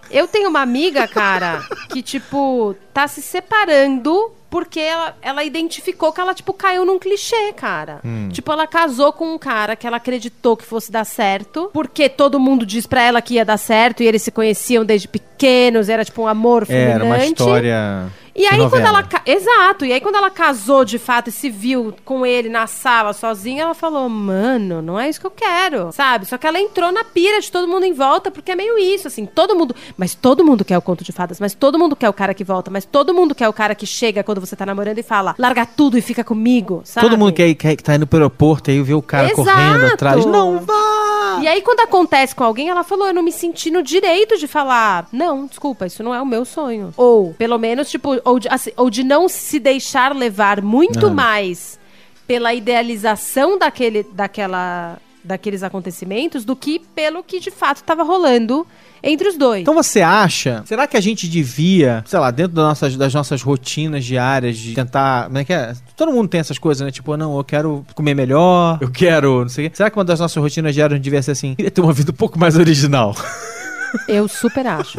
Eu tenho uma amiga, cara, que, tipo, tá se separando porque ela, ela identificou que ela, tipo, caiu num clichê, cara. Tipo, ela casou com um cara que ela acreditou que fosse dar certo, porque todo mundo diz pra ela que ia dar certo e eles se conheciam desde pequenos, era, tipo, um amor fulminante. Era uma história. E aí, quando novela. ela. ca- Exato. E aí, quando ela casou de fato e se viu com ele na sala sozinha, ela falou: Mano, não é isso que eu quero. Sabe? Só que ela entrou na pira de todo mundo em volta, porque é meio isso, assim. Todo mundo. Mas todo mundo quer o conto de fadas, mas todo mundo quer o cara que volta, mas todo mundo quer o cara que chega quando você tá namorando e fala: Larga tudo e fica comigo. Sabe? Todo mundo quer, quer, tá indo pro aeroporto aí vê o cara Exato. correndo atrás. Não vá! E aí, quando acontece com alguém, ela falou: Eu não me senti no direito de falar, não, desculpa, isso não é o meu sonho. Ou, pelo menos, tipo, ou de, assim, ou de não se deixar levar muito Ah. mais pela idealização daquele, daquela, daqueles acontecimentos do que pelo que de fato estava rolando entre os dois. Então você acha, será que a gente devia, sei lá, dentro das nossas, das nossas rotinas diárias, de tentar. Como é que é? Todo mundo tem essas coisas, né? Tipo, não, eu quero comer melhor, eu quero. Não sei o quê. Será que uma das nossas rotinas diárias devia ser assim? Queria ter uma vida um pouco mais original. Eu super acho.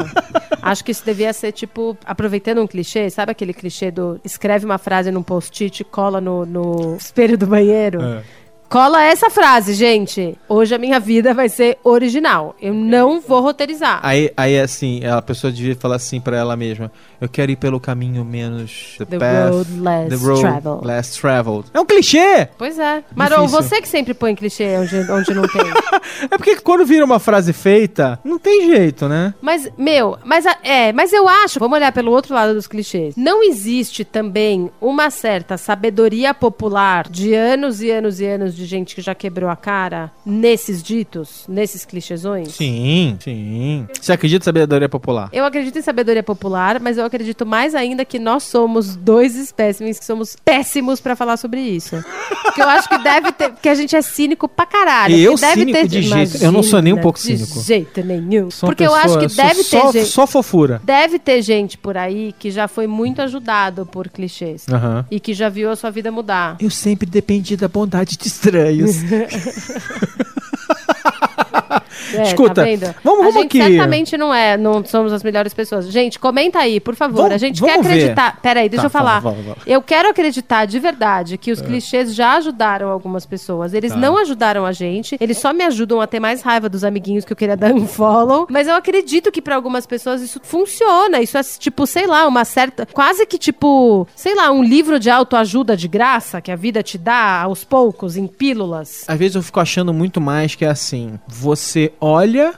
acho que isso devia ser, tipo, aproveitando um clichê, sabe aquele clichê do escreve uma frase num post-it e cola no, no espelho do banheiro? É. Cola essa frase, gente. Hoje a minha vida vai ser original. Eu não vou roteirizar. Aí, aí assim, a pessoa devia falar assim pra ela mesma: Eu quero ir pelo caminho menos. The, The path, road less the road traveled. less traveled. É um clichê! Pois é. Difícil. você que sempre põe clichê onde, onde não tem. É porque quando vira uma frase feita, não tem jeito, né? Mas, meu, mas é, mas eu acho, vamos olhar pelo outro lado dos clichês. Não existe também uma certa sabedoria popular de anos e anos e anos de gente que já quebrou a cara nesses ditos, nesses clichêsões? Sim, sim. Você acredita em sabedoria popular? Eu acredito em sabedoria popular, mas eu acredito mais ainda que nós somos dois espécimes que somos péssimos pra falar sobre isso. Porque eu acho que deve ter, que a gente é cínico pra caralho. E eu deve cínico ter, de jeito- eu não sou nem um pouco de cínico. jeito nenhum. Sou Porque eu acho pessoa- que deve só, ter gente, Só fofura. deve ter gente por aí que já foi muito ajudado por clichês. Aham. E que já viu a sua vida mudar. Eu sempre dependi da bondade de estranhos. É, Escuta, tá vendo? vamos- a vamos gente aqui. certamente não é, não somos as melhores pessoas. Gente, comenta aí, por favor. Vamos- a gente vamos quer ver. acreditar. Peraí, deixa Tá, eu falar. fala, fala, fala. Eu quero acreditar de verdade que os clichês já ajudaram algumas pessoas. Eles Tá. não ajudaram a gente. Eles só me ajudam a ter mais raiva dos amiguinhos que eu queria dar um follow. Mas eu acredito que pra algumas pessoas isso funciona. Isso é tipo, sei lá, uma certa. Quase que tipo, sei lá, um livro de autoajuda de graça que a vida te dá aos poucos, em pílulas. Às vezes eu fico achando muito mais que é assim: você olha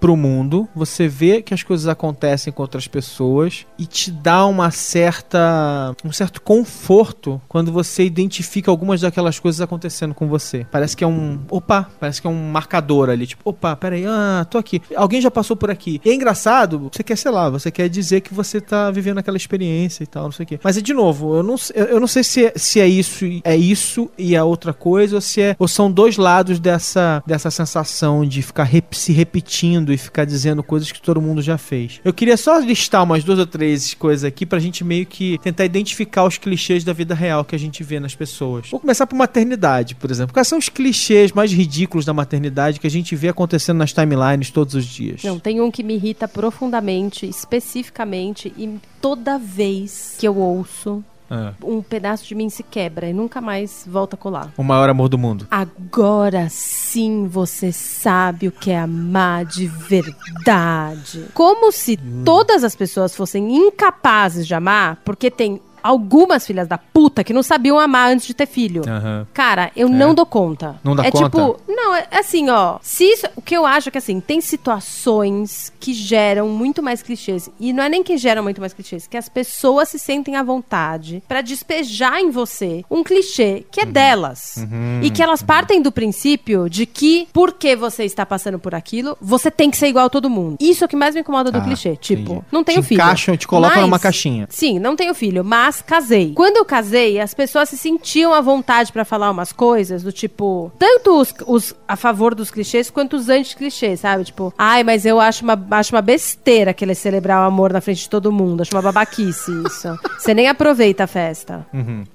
pro mundo, você vê que as coisas acontecem com outras pessoas e te dá uma certa um certo conforto quando você identifica algumas daquelas coisas acontecendo com você. Parece que é um, opa, parece que é um marcador ali, tipo, opa, peraí, ah, tô aqui. Alguém já passou por aqui. E é engraçado, você quer, sei lá, você quer dizer que você tá vivendo aquela experiência e tal, não sei o quê. Mas é de novo, eu não, eu não sei se é, se é isso, é isso e é outra coisa ou se é ou são dois lados dessa dessa sensação de ficar rep- se repetindo e ficar dizendo coisas que todo mundo já fez. Eu queria só listar umas duas ou três coisas aqui pra gente meio que tentar identificar os clichês da vida real que a gente vê nas pessoas. Vou começar por maternidade, por exemplo. Quais são os clichês mais ridículos da maternidade que a gente vê acontecendo nas timelines todos os dias? Não, tem um que me irrita profundamente, especificamente, e toda vez que eu ouço, Ah. um pedaço de mim se quebra e nunca mais volta a colar. O maior amor do mundo. Agora sim você sabe o que é amar de verdade. Como se todas as pessoas fossem incapazes de amar, porque tem algumas filhas da puta que não sabiam amar antes de ter filho. Aham. Cara, eu não dou conta. Não dá é conta? tipo, não, é assim, ó. Se isso, o que eu acho é que assim, tem situações que geram muito mais clichês. E não é nem que geram muito mais clichês, que as pessoas se sentem à vontade pra despejar em você um clichê que é delas. E que elas partem do princípio de que, porque você está passando por aquilo, você tem que ser igual a todo mundo. Isso é o que mais me incomoda do Ah, clichê. Tipo, entendi. não tenho Te filho. encaixam te colocam Mas- numa caixinha. Sim, não tenho filho, mas casei. Quando eu casei, as pessoas se sentiam à vontade pra falar umas coisas do tipo, tanto os, os a favor dos clichês quanto os anti-clichês, sabe? Tipo, ai, mas eu acho uma, acho uma besteira aquele celebrar o amor na frente de todo mundo. Acho uma babaquice isso. Você nem aproveita a festa.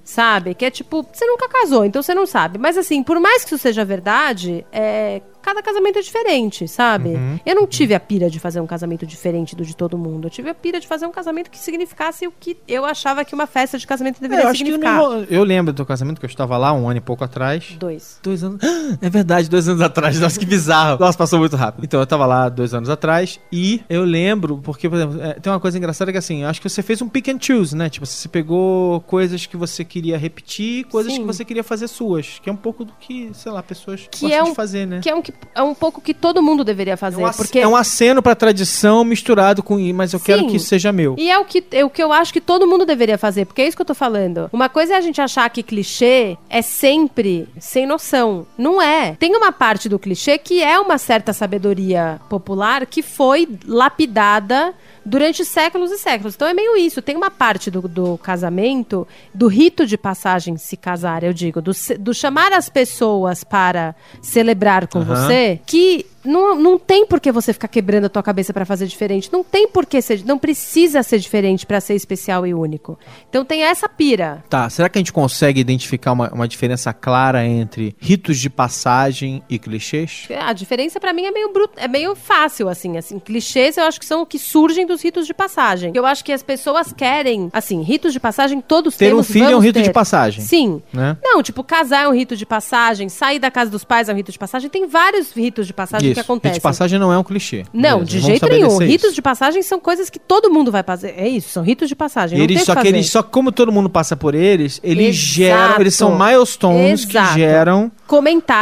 Sabe? Que é tipo, você nunca casou, então você não sabe. Mas assim, por mais que isso seja verdade, é. Cada casamento é diferente, sabe? Eu não tive a pira de fazer um casamento diferente do de todo mundo. Eu tive a pira de fazer um casamento que significasse o que eu achava que uma festa de casamento É, deveria eu acho que significar. não- eu lembro do teu casamento que eu estava lá um ano e pouco atrás. Dois. Dois anos. É verdade, dois anos atrás. Nossa, que bizarro. Nossa, passou muito rápido. Então, eu tava lá dois anos atrás e eu lembro, porque, por exemplo, é, tem uma coisa engraçada que assim, eu acho que você fez um pick and choose, né? Tipo, você pegou coisas que você queria repetir, coisas Sim. que você queria fazer suas. Que é um pouco do que, sei lá, pessoas Que gostam é de um- fazer, né? Que é um, que é um pouco que todo mundo deveria fazer. é, um porque é um aceno pra tradição misturado com. Mas eu quero Sim. que seja meu. E é o, que, é o que eu acho que todo mundo deveria fazer, porque é isso que eu tô falando. Uma coisa é a gente achar que clichê é sempre sem noção. Não é. Tem uma parte do clichê que é uma certa sabedoria popular que foi lapidada durante séculos e séculos. Então é meio isso. Tem uma parte do, do casamento, do rito de passagem se casar, eu digo, do, do chamar as pessoas para celebrar com Aham. você, que não, não tem por que você ficar quebrando a tua cabeça pra fazer diferente. Não tem por que ser. Não precisa ser diferente pra ser especial e único. Então tem essa pira. Tá, será que a gente consegue identificar uma, uma diferença clara entre ritos de passagem e clichês? A diferença pra mim é meio brut, é meio fácil assim, assim, clichês eu acho que são o que surgem dos ritos de passagem. Eu acho que as pessoas querem, assim, ritos de passagem todos Ter um temos, filho é um rito de ter. passagem. Sim. Né? Não, tipo, casar é um rito de passagem, sair da casa dos pais é um rito de passagem, tem vários ritos de passagem que Isso. Rito de passagem não é um clichê. Não, Beleza, de vamos jeito nenhum. estabelecer Ritos isso. de passagem são coisas que todo mundo vai fazer. É isso, são ritos de passagem. Eles, só que eles, só como todo mundo passa por eles, eles Exato. geram, eles são milestones Exato. que geram,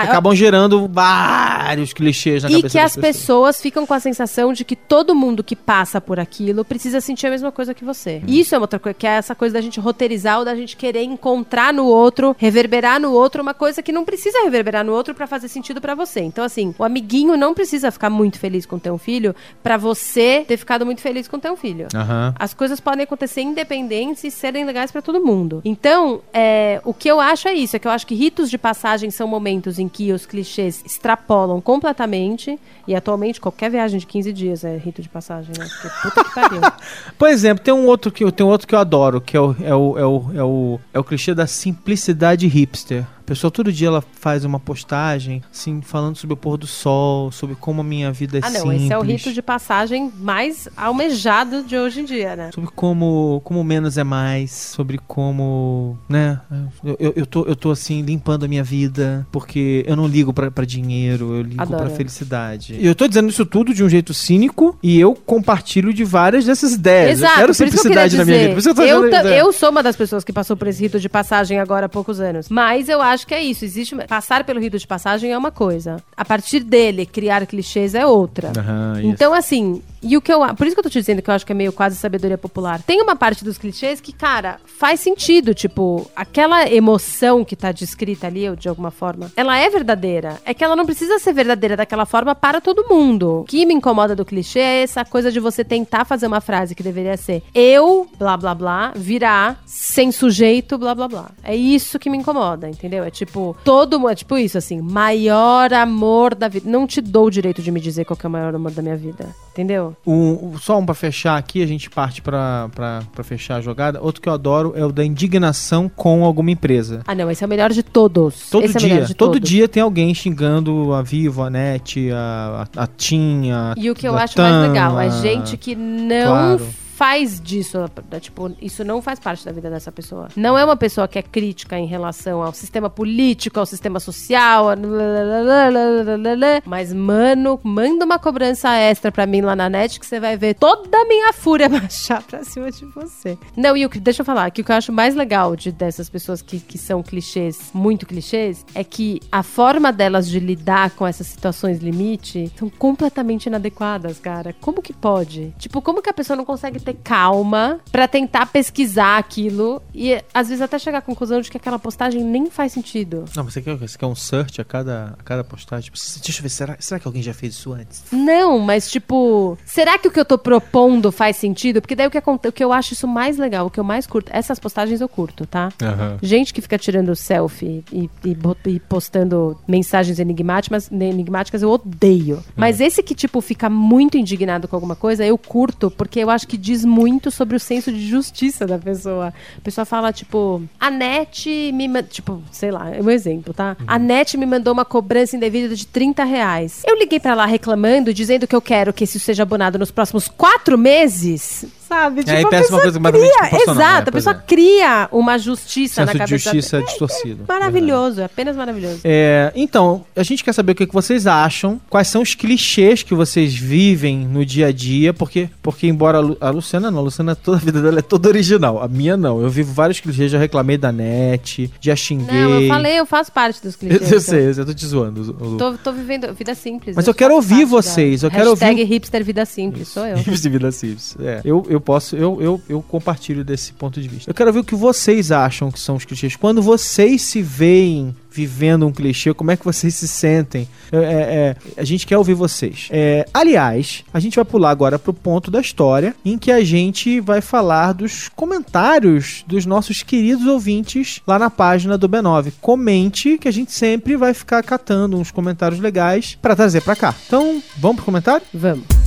Acabam gerando vários clichês na E cabeça que das as pessoas ficam com a sensação de que todo mundo que passa por aquilo precisa sentir a mesma coisa que você. Hum. E Isso é uma outra coisa, que é essa coisa da gente roteirizar ou da gente querer encontrar no outro, reverberar no outro uma coisa que não precisa reverberar no outro pra fazer sentido pra você. Então, assim, o amiguinho não precisa ficar muito feliz com ter um filho pra você ter ficado muito feliz com ter um filho. Aham. As coisas podem acontecer independentes e serem legais pra todo mundo. Então, é, o que eu acho é isso: é que eu acho que ritos de passagem são momentos em que os clichês extrapolam completamente. E atualmente, qualquer viagem de 15 dias é rito de passagem, né? Porque puta que pariu. Por exemplo, tem um outro que, eu- tem outro que eu adoro, que é o, é o, é o, é o, é o clichê da simplicidade hipster. A pessoa todo dia ela faz uma postagem, assim, falando sobre o pôr do sol, sobre como a minha vida é ah, não, simples. esse é o rito de passagem mais almejado de hoje em dia, né? Sobre como, como menos é mais, sobre como, né, eu, eu, eu tô, eu tô assim, limpando a minha vida, porque eu não ligo pra, pra dinheiro, eu ligo Adoro. pra felicidade. E eu tô dizendo isso tudo de um jeito cínico, e eu compartilho de várias dessas ideias. Exato, eu quero isso que eu simplicidade na minha vida. eu, Eu, eu sou uma das pessoas que passou por esse rito de passagem agora há poucos anos. Mas eu acho que é isso. Existe passar pelo rito de passagem é uma coisa. A partir dele, criar clichês é outra. Isso. Então, assim, e o que eu. Por isso que eu tô te dizendo que eu acho que é meio quase sabedoria popular. Tem uma parte dos clichês que, cara, faz sentido. Tipo, aquela emoção que tá descrita ali, ou de alguma forma, ela é verdadeira. É que ela não precisa ser verdadeira daquela forma para todo mundo. O que me incomoda do clichê é essa coisa de você tentar fazer uma frase que deveria ser eu, blá blá blá, virá sem sujeito, blá blá blá. É isso que me incomoda, entendeu? É tipo, todo mundo. É tipo isso, assim, maior amor da vida. Não te dou o direito de me dizer qual é o maior amor da minha vida. Entendeu? Um- só um pra fechar aqui, a gente parte pra, pra, pra fechar a jogada. Outro que eu adoro é o da indignação com alguma empresa. Ah, não, esse é o melhor de todos. Todo esse é dia, de todo todos. dia tem alguém xingando a Vivo, a NET, a, a, a TIM, a E o que eu acho mais TAM, legal é a- gente que não Claro. Faz disso, tipo, isso não faz parte da vida dessa pessoa. Não é uma pessoa que é crítica em relação ao sistema político, ao sistema social, mas, mano, manda uma cobrança extra pra mim lá na net que você vai ver toda a minha fúria baixar pra cima de você. Não, e o que, deixa eu falar, que o que eu acho mais legal de, dessas pessoas que, que são clichês, muito clichês, é que a forma delas de lidar com essas situações limite são completamente inadequadas, cara. Como que pode? Tipo, como que a pessoa não consegue ter calma pra tentar pesquisar aquilo e às vezes até chegar à conclusão de que aquela postagem nem faz sentido? Não, você quer, você quer um search a cada, a cada postagem? Tipo, deixa eu ver, será, será que alguém já fez isso antes? Não, mas tipo, será que o que eu tô propondo faz sentido? Porque daí o que, o que eu acho isso mais legal, o que eu mais curto, essas postagens eu curto, tá? Uhum. Gente que fica tirando selfie e, e, e postando mensagens enigmáticas, enigmáticas eu odeio. Uhum. Mas esse que, tipo, fica muito indignado com alguma coisa, eu curto, porque eu acho que diz muito sobre o senso de justiça da pessoa. A pessoa fala, tipo, a net me. Tipo, sei lá, é um exemplo, tá? Uhum. A net me mandou uma cobrança indevida de 30 reais. Eu liguei para lá reclamando, dizendo que eu quero que isso seja abonado nos próximos quatro meses sabe? Tipo, aí peça uma coisa cria, Exato, né? a pessoa é. cria uma justiça Senso na cabeça. de justiça é, distorcido. É maravilhoso, é apenas maravilhoso. É, então, a gente quer saber o que, vocês acham, quais são os clichês que vocês vivem no dia a dia, porque, porque embora a, Lu, a Luciana não, a Luciana toda a vida dela é toda original, a minha não. Eu vivo vários clichês, já reclamei da net, já xinguei. Não, eu falei, eu faço parte dos clichês. Eu, sei, eu tô te zoando. Lu. Tô, tô vivendo vida simples. Mas eu, eu quero ouvir vocês, da... eu quero Hashtag ouvir... hipster vida simples, sou eu. Hipster vida simples, é. Eu, eu posso, eu, eu eu, compartilho desse ponto de vista. Eu quero ver o que vocês acham que são os clichês. Quando vocês se veem vivendo um clichê, como é que vocês se sentem? É, é, é a gente quer ouvir vocês. É, aliás, a gente vai pular agora pro ponto da história em que a gente vai falar dos comentários dos nossos queridos ouvintes lá na página do B9. Comente que a gente sempre vai ficar catando uns comentários legais para trazer para cá. Então, vamos pro comentário? Vamos.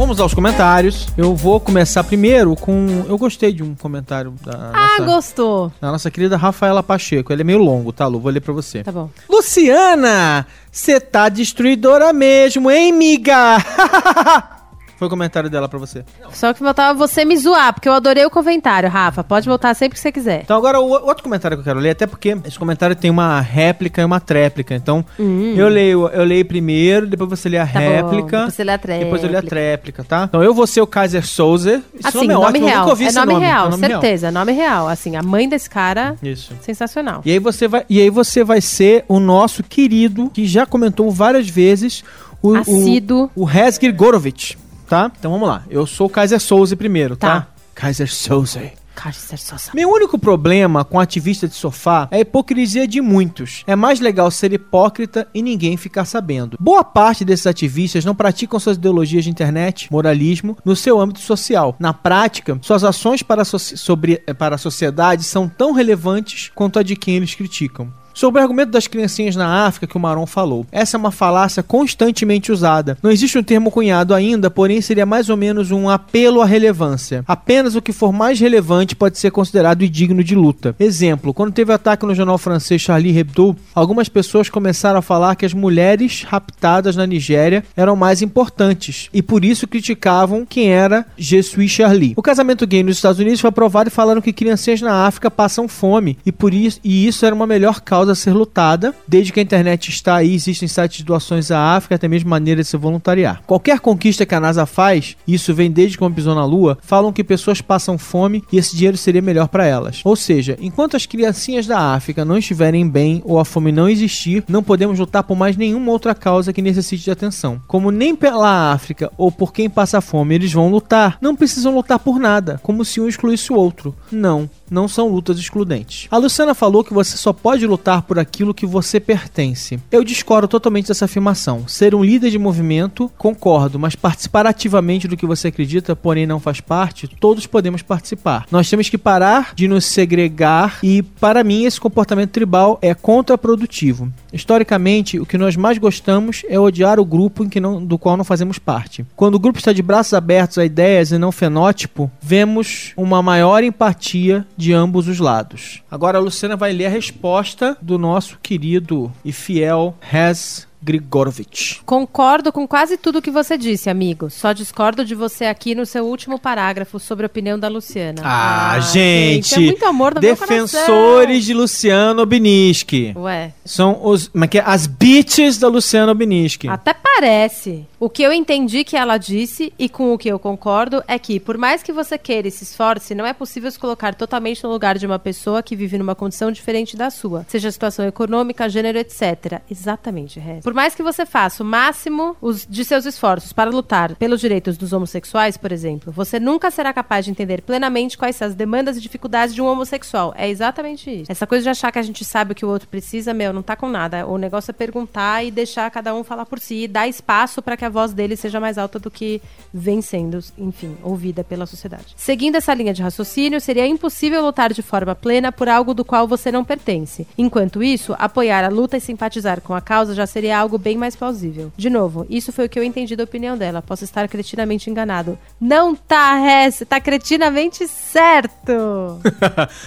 Vamos aos comentários. Eu vou começar primeiro com. Eu gostei de um comentário da. Ah, nossa, gostou. Da nossa querida Rafaela Pacheco. Ele é meio longo, tá, Lu? Vou ler pra você. Tá bom. Luciana! Você tá destruidora mesmo, hein, miga? Foi o comentário dela pra você. Só que faltava você me zoar, porque eu adorei o comentário, Rafa. Pode voltar sempre que você quiser. Então agora o outro comentário que eu quero ler, até porque esse comentário tem uma réplica e uma tréplica. Então hum. eu leio, eu leio primeiro, depois você lê a tá réplica. Bom, depois você lê a tréplica. Depois eu leio a tréplica, tá? Então eu vou ser o Kaiser Souza. Esse assim, nome é nome ótimo, real. eu é nome, nome real, é nome certeza, real. nome real. Assim, a mãe desse cara, Isso. sensacional. E aí você vai, e aí você vai ser o nosso querido que já comentou várias vezes o Assíduo. o, o Resgir Gorovich tá? Então vamos lá. Eu sou o Kaiser Souza primeiro, tá? tá? Kaiser Souza. Kaiser Souza. Meu único problema com ativista de sofá é a hipocrisia de muitos. É mais legal ser hipócrita e ninguém ficar sabendo. Boa parte desses ativistas não praticam suas ideologias de internet, moralismo, no seu âmbito social. Na prática, suas ações para so sobre, para a sociedade são tão relevantes quanto a de quem eles criticam. Sobre o argumento das criancinhas na África que o Maron falou. Essa é uma falácia constantemente usada. Não existe um termo cunhado ainda, porém seria mais ou menos um apelo à relevância. Apenas o que for mais relevante pode ser considerado digno de luta. Exemplo, quando teve ataque no jornal francês Charlie Hebdo, algumas pessoas começaram a falar que as mulheres raptadas na Nigéria eram mais importantes e por isso criticavam quem era Je suis Charlie. O casamento gay nos Estados Unidos foi aprovado e falaram que criancinhas na África passam fome e por isso e isso era uma melhor causa causa a ser lutada. Desde que a internet está aí, existem sites de doações à África, até mesmo maneira de se voluntariar. Qualquer conquista que a NASA faz, isso vem desde quando pisou na Lua, falam que pessoas passam fome e esse dinheiro seria melhor para elas. Ou seja, enquanto as criancinhas da África não estiverem bem ou a fome não existir, não podemos lutar por mais nenhuma outra causa que necessite de atenção. Como nem pela África ou por quem passa fome eles vão lutar, não precisam lutar por nada, como se um excluísse o outro. Não, não são lutas excludentes. A Luciana falou que você só pode lutar por aquilo que você pertence. Eu discordo totalmente dessa afirmação. Ser um líder de movimento, concordo, mas participar ativamente do que você acredita, porém não faz parte, todos podemos participar. Nós temos que parar de nos segregar e, para mim, esse comportamento tribal é contraprodutivo. Historicamente, o que nós mais gostamos é odiar o grupo em que não, do qual não fazemos parte. Quando o grupo está de braços abertos a ideias e não fenótipo, vemos uma maior empatia de ambos os lados. Agora a Luciana vai ler a resposta do nosso querido e fiel Has Grigorovich. Concordo com quase tudo que você disse, amigo. Só discordo de você aqui no seu último parágrafo sobre a opinião da Luciana. Ah, gente! É muito amor meu Defensores de Luciano Obiniski. Ué, São os. Como é que é? As bitches da Luciana Obiniski. até parece. O que eu entendi que ela disse e com o que eu concordo é que, por mais que você queira e se esforce, não é possível se colocar totalmente no lugar de uma pessoa que vive numa condição diferente da sua, seja a situação econômica, gênero, etc. Exatamente, Rez. Por mais que você faça o máximo de seus esforços para lutar pelos direitos dos homossexuais, por exemplo, você nunca será capaz de entender plenamente quais são as demandas e dificuldades de um homossexual. É exatamente isso. Essa coisa de achar que a gente sabe o que o outro precisa, meu, não tá com nada. O negócio é perguntar e deixar cada um falar por si e dar espaço para que a voz dele seja mais alta do que vem sendo, enfim, ouvida pela sociedade. Seguindo essa linha de raciocínio, seria impossível lutar de forma plena por algo do qual você não pertence. Enquanto isso, apoiar a luta e simpatizar com a causa já seria algo bem mais plausível. De novo, isso foi o que eu entendi da opinião dela. Posso estar cretinamente enganado. Não tá, Hess, tá cretinamente certo.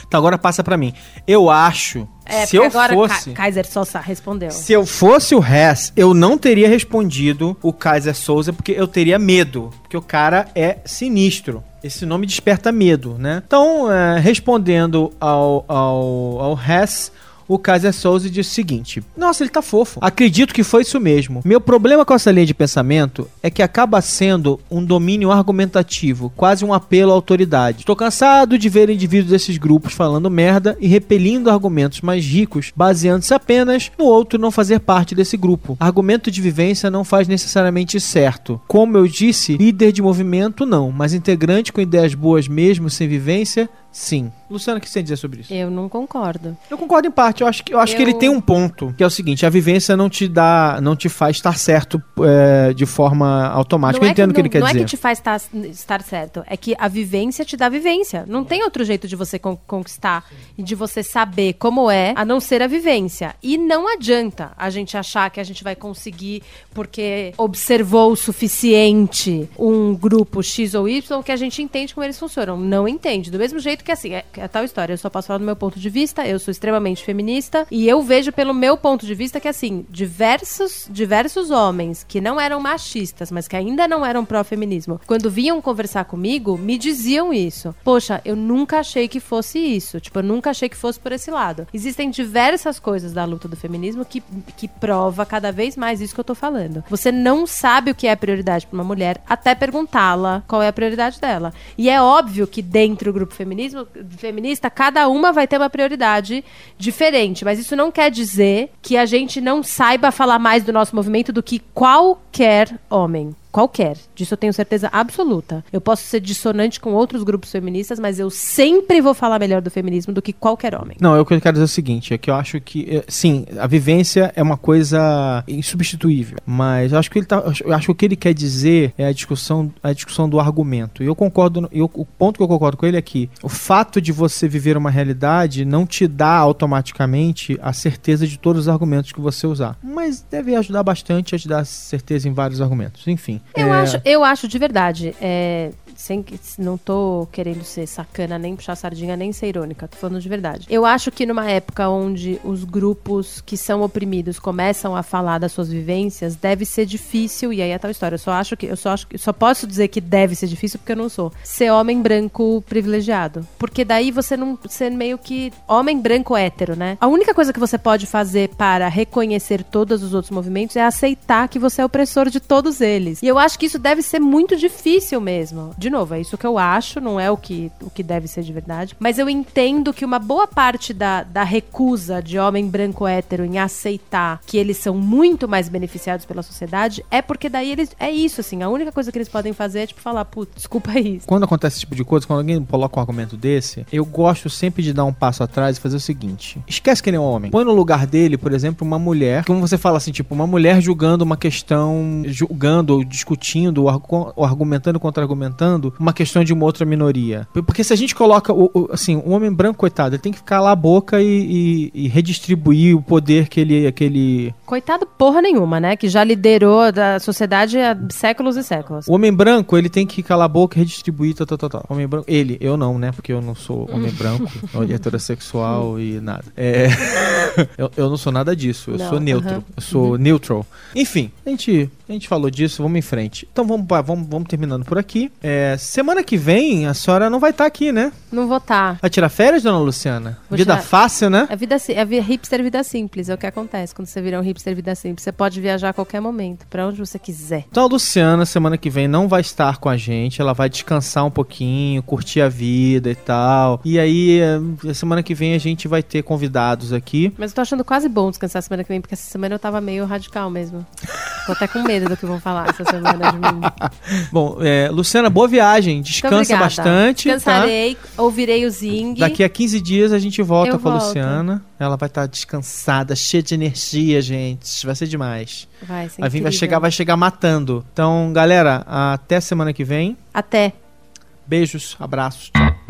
então agora passa pra mim. Eu acho. É, se eu agora fosse. Ka- Kaiser Sosa respondeu. Se eu fosse o Hess, eu não teria respondido o Kaiser Souza porque eu teria medo. Porque o cara é sinistro. Esse nome desperta medo, né? Então, é, respondendo ao, ao, ao Hess, o Kaiser Souza diz o seguinte: Nossa, ele tá fofo. Acredito que foi isso mesmo. Meu problema com essa linha de pensamento é que acaba sendo um domínio argumentativo, quase um apelo à autoridade. Estou cansado de ver indivíduos desses grupos falando merda e repelindo argumentos mais ricos, baseando-se apenas no outro não fazer parte desse grupo. Argumento de vivência não faz necessariamente certo. Como eu disse, líder de movimento não, mas integrante com ideias boas mesmo sem vivência, sim. Luciano, o que você tem a dizer sobre isso? Eu não concordo. Eu concordo em parte. Eu acho que, eu acho que Eu- ele tem um ponto, que é o seguinte: a vivência não te dá, não te faz estar certo é, de forma automática. Não eu é entendo o que não- ele quer não dizer. é que te faz estar, estar certo, é que a vivência te dá vivência. Não tem outro jeito de você con- conquistar e de você saber como é, a não ser a vivência. E não adianta a gente achar que a gente vai conseguir porque observou o suficiente um grupo X ou Y que a gente entende como eles funcionam. Não entende. Do mesmo jeito que assim, é, é tal história. Eu só posso falar do meu ponto de vista, eu sou extremamente feminista e eu vejo pelo meu ponto de vista que assim, diversos, diversos homens que não eram machistas, mas que ainda não eram pró-feminismo, quando vinham conversar comigo, me diziam isso. Poxa, eu nunca achei que fosse isso. Tipo, eu nunca achei que fosse por esse lado. Existem diversas coisas da luta do feminismo que, que prova cada vez mais isso que eu tô falando. Você não sabe o que é prioridade pra uma mulher até perguntá-la qual é a prioridade dela. E é óbvio que dentro do grupo feminismo, feminista, cada uma vai ter uma prioridade diferente. Mas isso não quer dizer que a gente não saiba falar mais do nosso movimento do que qualquer homem. Qualquer. Disso eu tenho certeza absoluta. Eu posso ser dissonante com outros grupos feministas, mas eu sempre vou falar melhor do feminismo do que qualquer homem. Não, eu quero dizer o seguinte, é que eu acho que, é, sim, a vivência é uma coisa insubstituível, mas eu acho que ele tá, eu acho que o que ele quer dizer é a discussão, a discussão do argumento. E eu concordo, eu, o ponto que eu concordo com ele é que o fato de você viver uma realidade não te dá automaticamente a certeza de todos os argumentos que você usar, mas deve ajudar bastante a te dar certeza em vários argumentos. Enfim. Eu, é, acho, eu acho de verdade. É, sem, não tô querendo ser sacana, nem puxar sardinha, nem ser irônica. Tô falando de verdade. Eu acho que numa época onde os grupos que são oprimidos começam a falar das suas vivências, deve ser difícil, e aí é tal história. Eu só acho que. Eu só acho que. Só posso dizer que deve ser difícil porque eu não sou. Ser homem branco privilegiado. Porque daí você não. Ser meio que. Homem branco hétero, né? A única coisa que você pode fazer para reconhecer todos os outros movimentos é aceitar que você é opressor de todos eles. E eu acho que isso deve ser muito difícil mesmo. De novo, é isso que eu acho, não é o que, o que deve ser de verdade. Mas eu entendo que uma boa parte da, da recusa de homem branco hétero em aceitar que eles são muito mais beneficiados pela sociedade é porque daí eles. É isso, assim. A única coisa que eles podem fazer é, tipo, falar, putz, desculpa isso. Quando acontece esse tipo de coisa, quando alguém coloca um argumento desse, eu gosto sempre de dar um passo atrás e fazer o seguinte: esquece que ele é um homem. Põe no lugar dele, por exemplo, uma mulher. Como você fala assim, tipo, uma mulher julgando uma questão, julgando, ou discutindo, ou argu- ou argumentando contra-argumentando, representando uma questão de uma outra minoria. Porque se a gente coloca, o, o- assim, o homem branco, coitado, ele tem que ficar lá a boca e, e- e redistribuir o poder que ele, que ele... Coitado porra nenhuma, né? Que já liderou da sociedade há séculos e séculos. O homem branco, ele tem que calar a boca e redistribuir, tal, tal, tal, tal. Homem branco, ele, eu não, né? Porque eu não sou homem branco, heterossexual e nada. É, eu, eu não sou nada disso, eu Não, sou neutro, aham. eu sou neutral. Enfim, a gente, a gente falou disso, vamos em frente. Então vamos, vamos, vamos terminando por aqui. É, semana que vem a senhora não vai estar aqui, né? Não votar. Vai tirar férias, dona Luciana? Vou Vida tirar. fácil, né? É vida, é hipster vida simples, é o que acontece quando você vira um hipster vida simples. Você pode viajar a qualquer momento, pra onde você quiser. Então a Luciana, semana que vem, não vai estar com a gente. Ela vai descansar um pouquinho, curtir a vida e tal. E aí, eh, semana que vem, a gente vai ter convidados aqui. Mas eu tô achando quase bom descansar semana que vem, porque essa semana eu tava meio radical mesmo. Tô até com medo do que vão falar essa semana de mim. Bom, eh, Luciana, boa viagem. Descansa bastante. Tá? Descansarei, ouvirei o Zing. Daqui a 15 dias a gente volta Eu com a volto. Luciana. Ela vai estar descansada, cheia de energia, gente. Vai ser demais. Vai, ser Vai, vai chegar, vai chegar matando. Então, galera, até semana que vem. Até. Beijos, abraços. Tchau.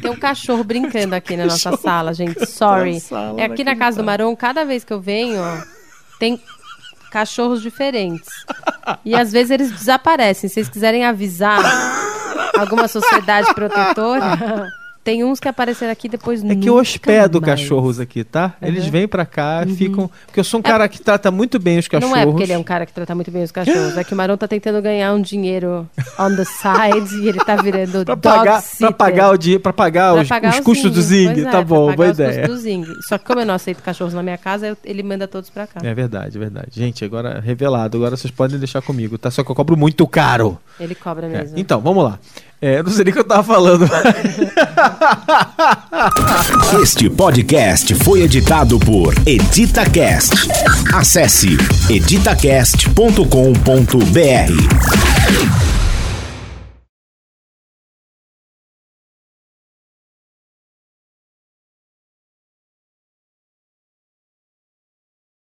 Tem um cachorro brincando aqui na nossa sala, gente. Sorry. sala, é aqui na casa do Maron, cada vez que eu venho, ó, tem cachorros diferentes. E às vezes eles desaparecem. Se vocês quiserem avisar alguma sociedade protetora, tem uns que apareceram aqui depois É que eu hospedo mais. cachorros aqui, tá? Eles Uhum. É vêm pra cá, ficam. Porque eu sou um cara que trata muito bem os cachorros. Não é porque ele é um cara que trata muito bem os cachorros, é que o Maron tá tentando ganhar um dinheiro on the side e ele tá virando Pra pagar, pra pagar, o dinheiro, pra pagar, Pra os, pagar os custos do Zing. Pois tá é, bom, boa ideia. custos do Zing. Só que como eu não aceito cachorros na minha casa, eu- ele manda todos pra cá. É verdade, é verdade. Gente, agora revelado. Agora vocês podem deixar comigo, tá? Só que eu cobro muito caro. Ele cobra É, mesmo. Então, vamos lá. É, não sei nem o que eu tava falando. Este podcast foi editado por EditaCast. Acesse editacast.com.br.